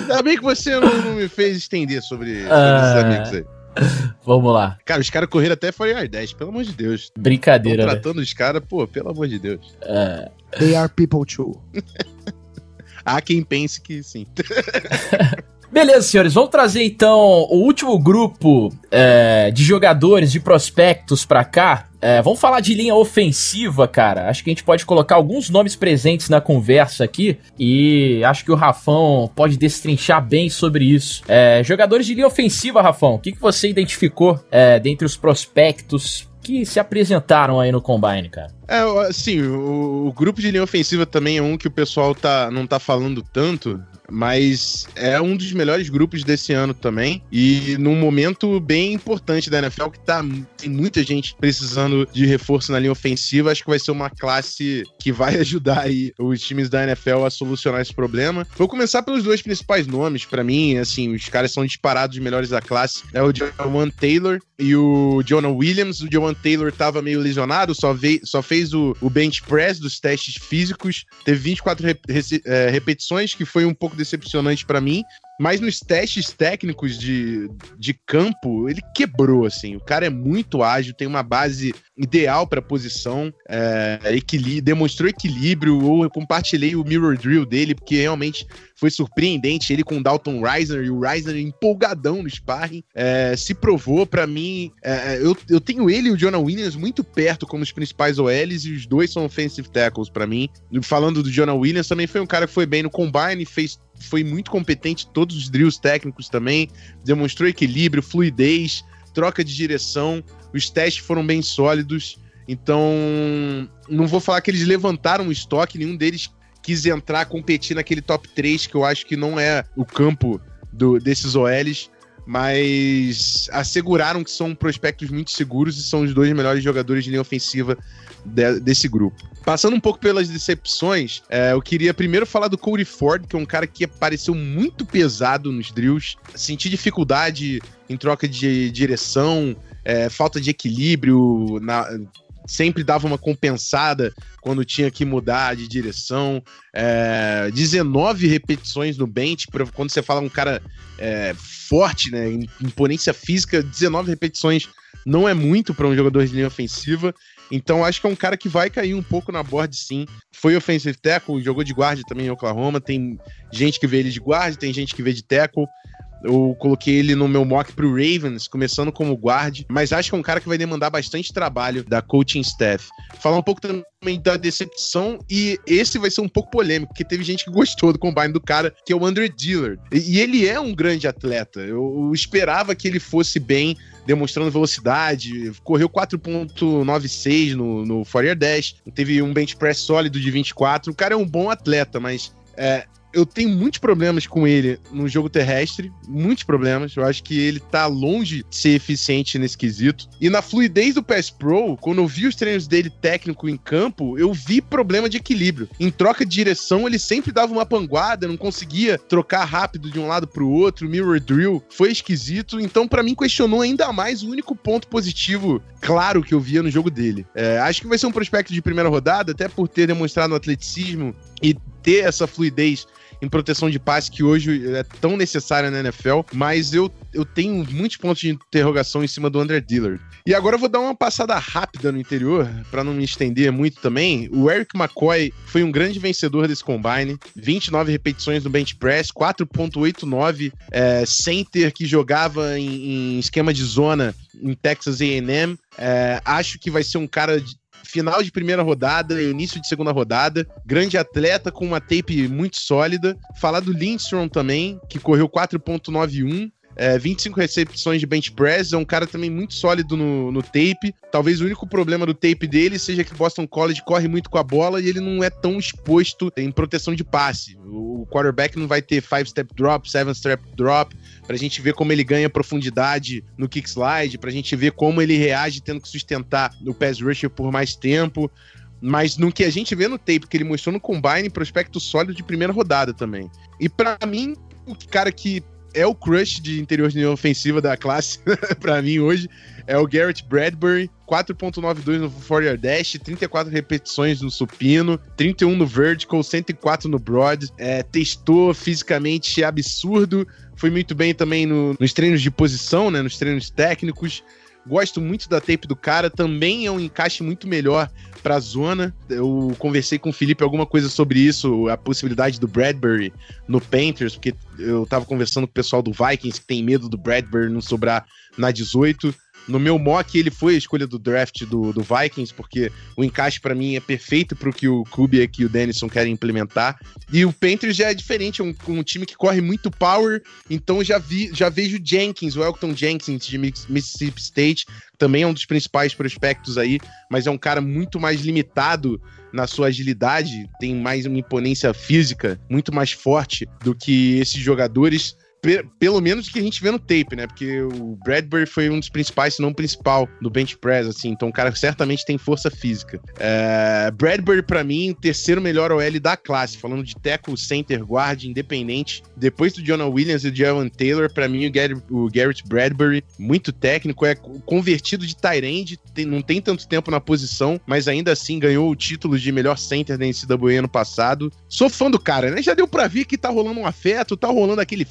Ainda bem que você não, não me fez estender sobre, sobre ah, esses amigos aí. Vamos lá. Cara, os caras correram até foi 10, pelo amor de Deus. Brincadeira. Tão tratando né? os caras, pô, pelo amor de Deus. Uh... They are people too. Há quem pense que sim. Beleza, senhores, vamos trazer então o último grupo é, de jogadores, de prospectos pra cá. É, vamos falar de linha ofensiva, cara. Acho que a gente pode colocar alguns nomes presentes na conversa aqui e acho que o Rafão pode destrinchar bem sobre isso. É, jogadores de linha ofensiva, Rafão, o que, que você identificou é, dentre os prospectos que se apresentaram aí no Combine, cara? É, assim, o, o, grupo de linha ofensiva também é um que o pessoal tá, não tá falando tanto, mas é um dos melhores grupos desse ano também. E num momento bem importante da NFL, que tá, tem muita gente precisando de reforço na linha ofensiva. Acho que vai ser uma classe que vai ajudar aí os times da NFL a solucionar esse problema. Vou começar pelos dois principais nomes, para mim, assim, os caras são disparados os melhores da classe. É o Jawan Taylor e o Jonah Williams. O Jawan Taylor tava meio lesionado, só, veio, só fez o, o bench press dos testes físicos, teve 24 rep, é, repetições, que foi um pouco decepcionante para mim. Mas nos testes técnicos de, de campo, ele quebrou, assim. O cara é muito ágil, tem uma base ideal para posição, é, demonstrou equilíbrio. Eu compartilhei o mirror drill dele, porque realmente foi surpreendente. Ele com o Dalton Reisner e o Reisner empolgadão no sparring. É, se provou, para mim. É, eu, eu tenho ele e o Jonah Williams muito perto como os principais OLs, e os dois são offensive tackles para mim. Falando do Jonah Williams, também foi um cara que foi bem no combine, fez foi muito competente todos os drills técnicos também, demonstrou equilíbrio, fluidez, troca de direção, os testes foram bem sólidos. Então, não vou falar que eles levantaram o estoque, nenhum deles quis entrar, competir naquele top 3, que eu acho que não é o campo do, desses OLs, mas asseguraram que são prospectos muito seguros e são os dois melhores jogadores de linha ofensiva de, desse grupo. Passando um pouco pelas decepções, é, eu queria primeiro falar do Cody Ford, que é um cara que apareceu muito pesado nos drills. Senti dificuldade em troca de direção, é, falta de equilíbrio, na, sempre dava uma compensada quando tinha que mudar de direção. É, 19 repetições no bench, quando você fala um cara é, forte, né, imponência física, 19 repetições não é muito para um jogador de linha ofensiva. Então acho que é um cara que vai cair um pouco na board, sim. Foi offensive tackle, jogou de guarda também em Oklahoma. Tem gente que vê ele de guarda, tem gente que vê de tackle. Eu coloquei ele no meu mock pro Ravens, começando como guard, mas acho que é um cara que vai demandar bastante trabalho da coaching staff. Falar um pouco também da decepção, e esse vai ser um pouco polêmico, porque teve gente que gostou do combine do cara, que é o Andre Dillard. E ele é um grande atleta. Eu esperava que ele fosse bem, demonstrando velocidade, correu 4.96 no, no Fourier Dash, teve um bench press sólido de 24. O cara é um bom atleta, mas é, eu tenho muitos problemas com ele no jogo terrestre, muitos problemas. Eu acho que ele tá longe de ser eficiente nesse quesito. E na fluidez do Pass Pro, quando eu vi os treinos dele técnico em campo, eu vi problema de equilíbrio. Em troca de direção, ele sempre dava uma panguada, não conseguia trocar rápido de um lado pro outro. O mirror drill foi esquisito. Então, para mim, questionou ainda mais o único ponto positivo, claro, que eu via no jogo dele. É, acho que vai ser um prospecto de primeira rodada, até por ter demonstrado atleticismo e ter essa fluidez em proteção de passe que hoje é tão necessária na NFL, mas eu, eu tenho muitos pontos de interrogação em cima do André Dillard. E agora eu vou dar uma passada rápida no interior, para não me estender muito também. O Eric McCoy foi um grande vencedor desse combine, 29 repetições no bench press, 4.89 é, center que jogava em, em esquema de zona em Texas A&M. É, acho que vai ser um cara de, final de primeira rodada, início de segunda rodada. Grande atleta com uma tape muito sólida. Falar do Lindstrom também, que correu 4.91. É, 25 recepções de bench press, é um cara também muito sólido no, no tape. Talvez o único problema do tape dele seja que Boston College corre muito com a bola e ele não é tão exposto em proteção de passe. O quarterback não vai ter five step drop, seven step drop, pra gente ver como ele ganha profundidade no kick slide, pra gente ver como ele reage tendo que sustentar o pass rusher por mais tempo. Mas no que a gente vê no tape que ele mostrou no combine, prospecto sólido de primeira rodada também. E para mim, o cara que é o crush de interior de linha ofensiva da classe para mim hoje. É o Garrett Bradbury, 4.92 no 4 dash, 34 repetições no supino, 31 no vertical, 104 no broad. É, testou fisicamente absurdo, foi muito bem também no, nos treinos de posição, né, nos treinos técnicos. Gosto muito da tape do cara, também é um encaixe muito melhor para a zona. Eu conversei com o Felipe alguma coisa sobre isso, a possibilidade do Bradbury no Panthers, porque eu tava conversando com o pessoal do Vikings que tem medo do Bradbury não sobrar na 18. No meu mock, ele foi a escolha do draft do, do Vikings, porque o encaixe para mim é perfeito pro que o Kubiak e o Denison querem implementar. E o Panthers já é diferente, é um, um time que corre muito power, então já vi, já vejo Jenkins, o Elton Jenkins de Mississippi State, também é um dos principais prospectos aí, mas é um cara muito mais limitado na sua agilidade, tem mais uma imponência física muito mais forte do que esses jogadores pelo menos que a gente vê no tape, né? Porque o Bradbury foi um dos principais, se não o principal, do bench press, assim. Então o cara certamente tem força física. É, Bradbury, para mim, terceiro melhor OL da classe. Falando de tackle, center, guard, independente. Depois do Jonah Williams e do Javan Taylor, para mim o, Garrett, o Garrett Bradbury, muito técnico, é convertido de tem, não tem tanto tempo na posição, mas ainda assim ganhou o título de melhor center da NCAA ano passado. Sou fã do cara, né? Já deu pra ver que tá rolando um afeto, tá rolando aquele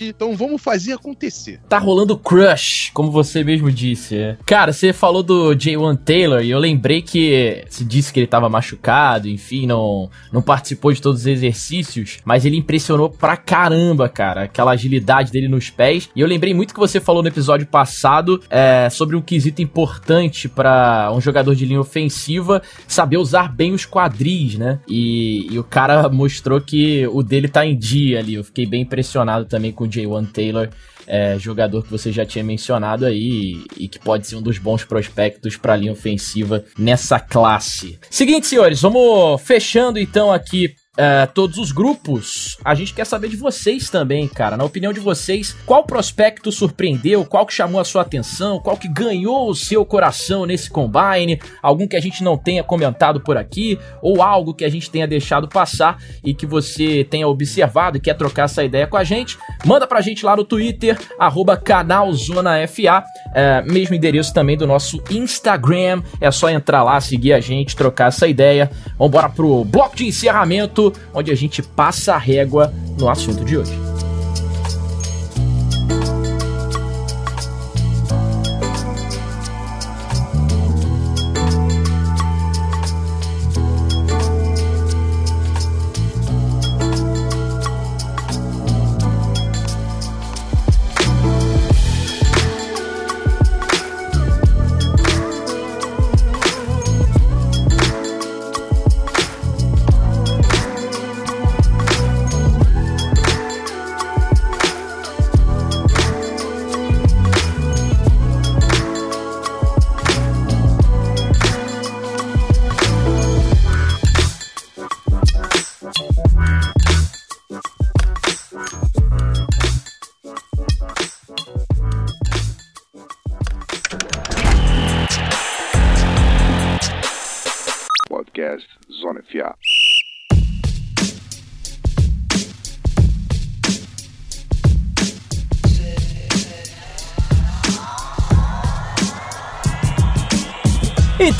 então vamos fazer acontecer. Tá rolando crush, como você mesmo disse. É. Cara, você falou do J1 Taylor e eu lembrei que se disse que ele tava machucado, enfim, não, não participou de todos os exercícios, mas ele impressionou pra caramba, cara, aquela agilidade dele nos pés. E eu lembrei muito que você falou no episódio passado é, sobre um quesito importante para um jogador de linha ofensiva saber usar bem os quadris, né? E, e o cara mostrou que o dele tá em dia ali. Eu fiquei bem impressionado também com o J1 Taylor, é, jogador que você já tinha mencionado aí e que pode ser um dos bons prospectos para a linha ofensiva nessa classe. Seguinte, senhores, vamos fechando então aqui uh, todos os grupos, a gente quer saber de vocês também, cara. Na opinião de vocês, qual prospecto surpreendeu, qual que chamou a sua atenção, qual que ganhou o seu coração nesse combine, algum que a gente não tenha comentado por aqui, ou algo que a gente tenha deixado passar e que você tenha observado e quer trocar essa ideia com a gente, manda pra gente lá no Twitter, arroba canalzonafa, é, mesmo endereço também do nosso Instagram, é só entrar lá, seguir a gente, trocar essa ideia. Vambora pro bloco de encerramento onde a gente passa a régua no assunto de hoje.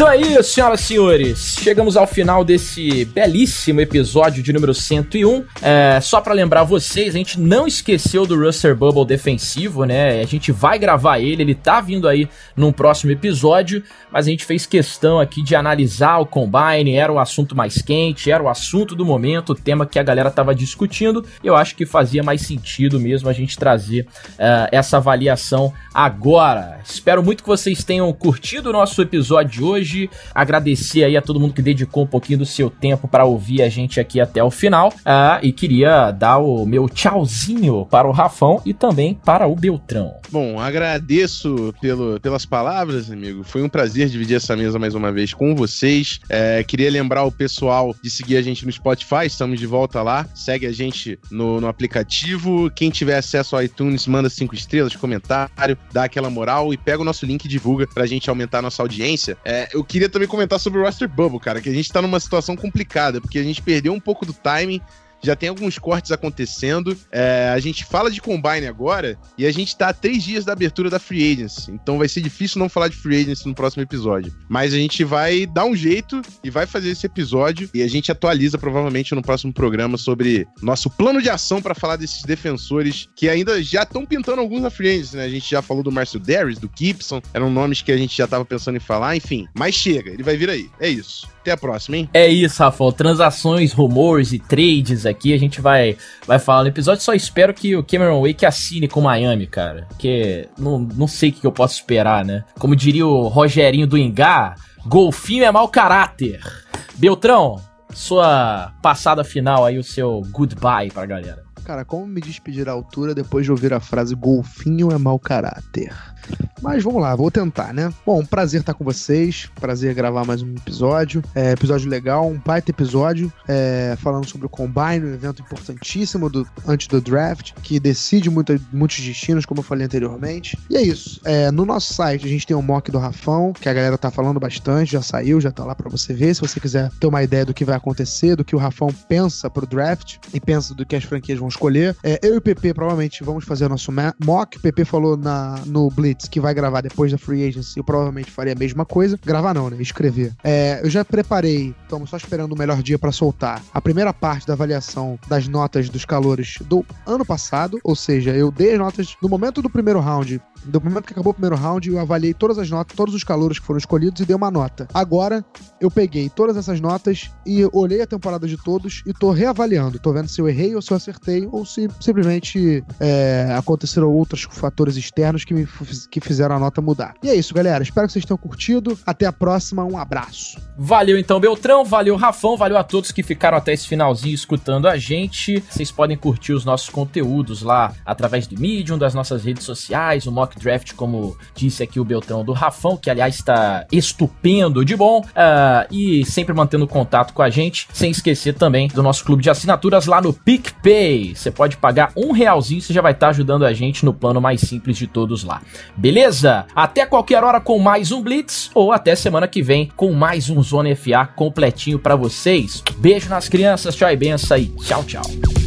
Então é isso, senhoras e senhores. Chegamos ao final desse belíssimo episódio de número 101. É, só para lembrar vocês, a gente não esqueceu do Ruster Bubble defensivo, né? A gente vai gravar ele, ele tá vindo aí num próximo episódio, mas a gente fez questão aqui de analisar o Combine, era o assunto mais quente, era o assunto do momento, o tema que a galera tava discutindo. Eu acho que fazia mais sentido mesmo a gente trazer uh, essa avaliação agora. Espero muito que vocês tenham curtido o nosso episódio de hoje hoje. Agradecer aí a todo mundo que dedicou um pouquinho do seu tempo para ouvir a gente aqui até o final. Ah, e queria dar o meu tchauzinho para o Rafão e também para o Beltrão. Bom, agradeço pelo, pelas palavras, amigo. Foi um prazer dividir essa mesa mais uma vez com vocês. É, queria lembrar o pessoal de seguir a gente no Spotify, estamos de volta lá. Segue a gente no, no aplicativo. Quem tiver acesso ao iTunes, manda cinco estrelas, comentário, dá aquela moral e pega o nosso link e divulga pra gente aumentar a nossa audiência. É, eu queria também comentar sobre o Roster Bubble, cara, que a gente tá numa situação complicada, porque a gente perdeu um pouco do timing já tem alguns cortes acontecendo. É, a gente fala de Combine agora e a gente tá a três dias da abertura da Free Agency. Então vai ser difícil não falar de Free Agency no próximo episódio. Mas a gente vai dar um jeito e vai fazer esse episódio e a gente atualiza provavelmente no próximo programa sobre nosso plano de ação para falar desses defensores que ainda já estão pintando alguns na Free Agency, né? A gente já falou do Márcio Darius, do Gibson, eram nomes que a gente já tava pensando em falar, enfim. Mas chega, ele vai vir aí. É isso. Até a próxima, hein? É isso, Rafael. Transações, rumores e trades aqui, a gente vai, vai falar no episódio. Só espero que o Cameron Wake assine com Miami, cara. Porque não, não sei o que eu posso esperar, né? Como diria o Rogerinho do Ingá, golfinho é mau caráter. Beltrão, sua passada final aí, o seu goodbye pra galera. Cara, como me despedir à altura depois de ouvir a frase golfinho é mau caráter? Mas vamos lá, vou tentar, né? Bom, prazer estar com vocês, prazer gravar mais um episódio. É, episódio legal, um baita episódio, é, falando sobre o Combine, um evento importantíssimo do, antes do draft, que decide muito, muitos destinos, como eu falei anteriormente. E é isso. É, no nosso site a gente tem o um mock do Rafão, que a galera tá falando bastante, já saiu, já tá lá para você ver. Se você quiser ter uma ideia do que vai acontecer, do que o Rafão pensa pro draft e pensa do que as franquias vão escolher. É, eu e o PP provavelmente vamos fazer nosso mock. O PP falou na, no Blitz que vai gravar depois da Free Agency, eu provavelmente faria a mesma coisa. Gravar não, né? Escrever. É, eu já preparei, estamos só esperando o melhor dia para soltar, a primeira parte da avaliação das notas dos calores do ano passado, ou seja, eu dei as notas no momento do primeiro round do momento que acabou o primeiro round, eu avaliei todas as notas, todos os calouros que foram escolhidos e dei uma nota. Agora, eu peguei todas essas notas e olhei a temporada de todos e tô reavaliando. Tô vendo se eu errei ou se eu acertei, ou se simplesmente é, aconteceram outros fatores externos que me que fizeram a nota mudar. E é isso, galera. Espero que vocês tenham curtido. Até a próxima. Um abraço. Valeu então, Beltrão. Valeu, Rafão. Valeu a todos que ficaram até esse finalzinho escutando a gente. Vocês podem curtir os nossos conteúdos lá através do Medium, das nossas redes sociais, o Mock Draft, como disse aqui o Beltrão do Rafão, que aliás está estupendo de bom. Uh, e sempre mantendo contato com a gente. Sem esquecer também do nosso clube de assinaturas lá no PicPay. Você pode pagar um realzinho, você já vai estar ajudando a gente no plano mais simples de todos lá. Beleza? Até qualquer hora com mais um Blitz ou até semana que vem com mais um Zona FA completinho para vocês. Beijo nas crianças, tchau e benção e tchau, tchau.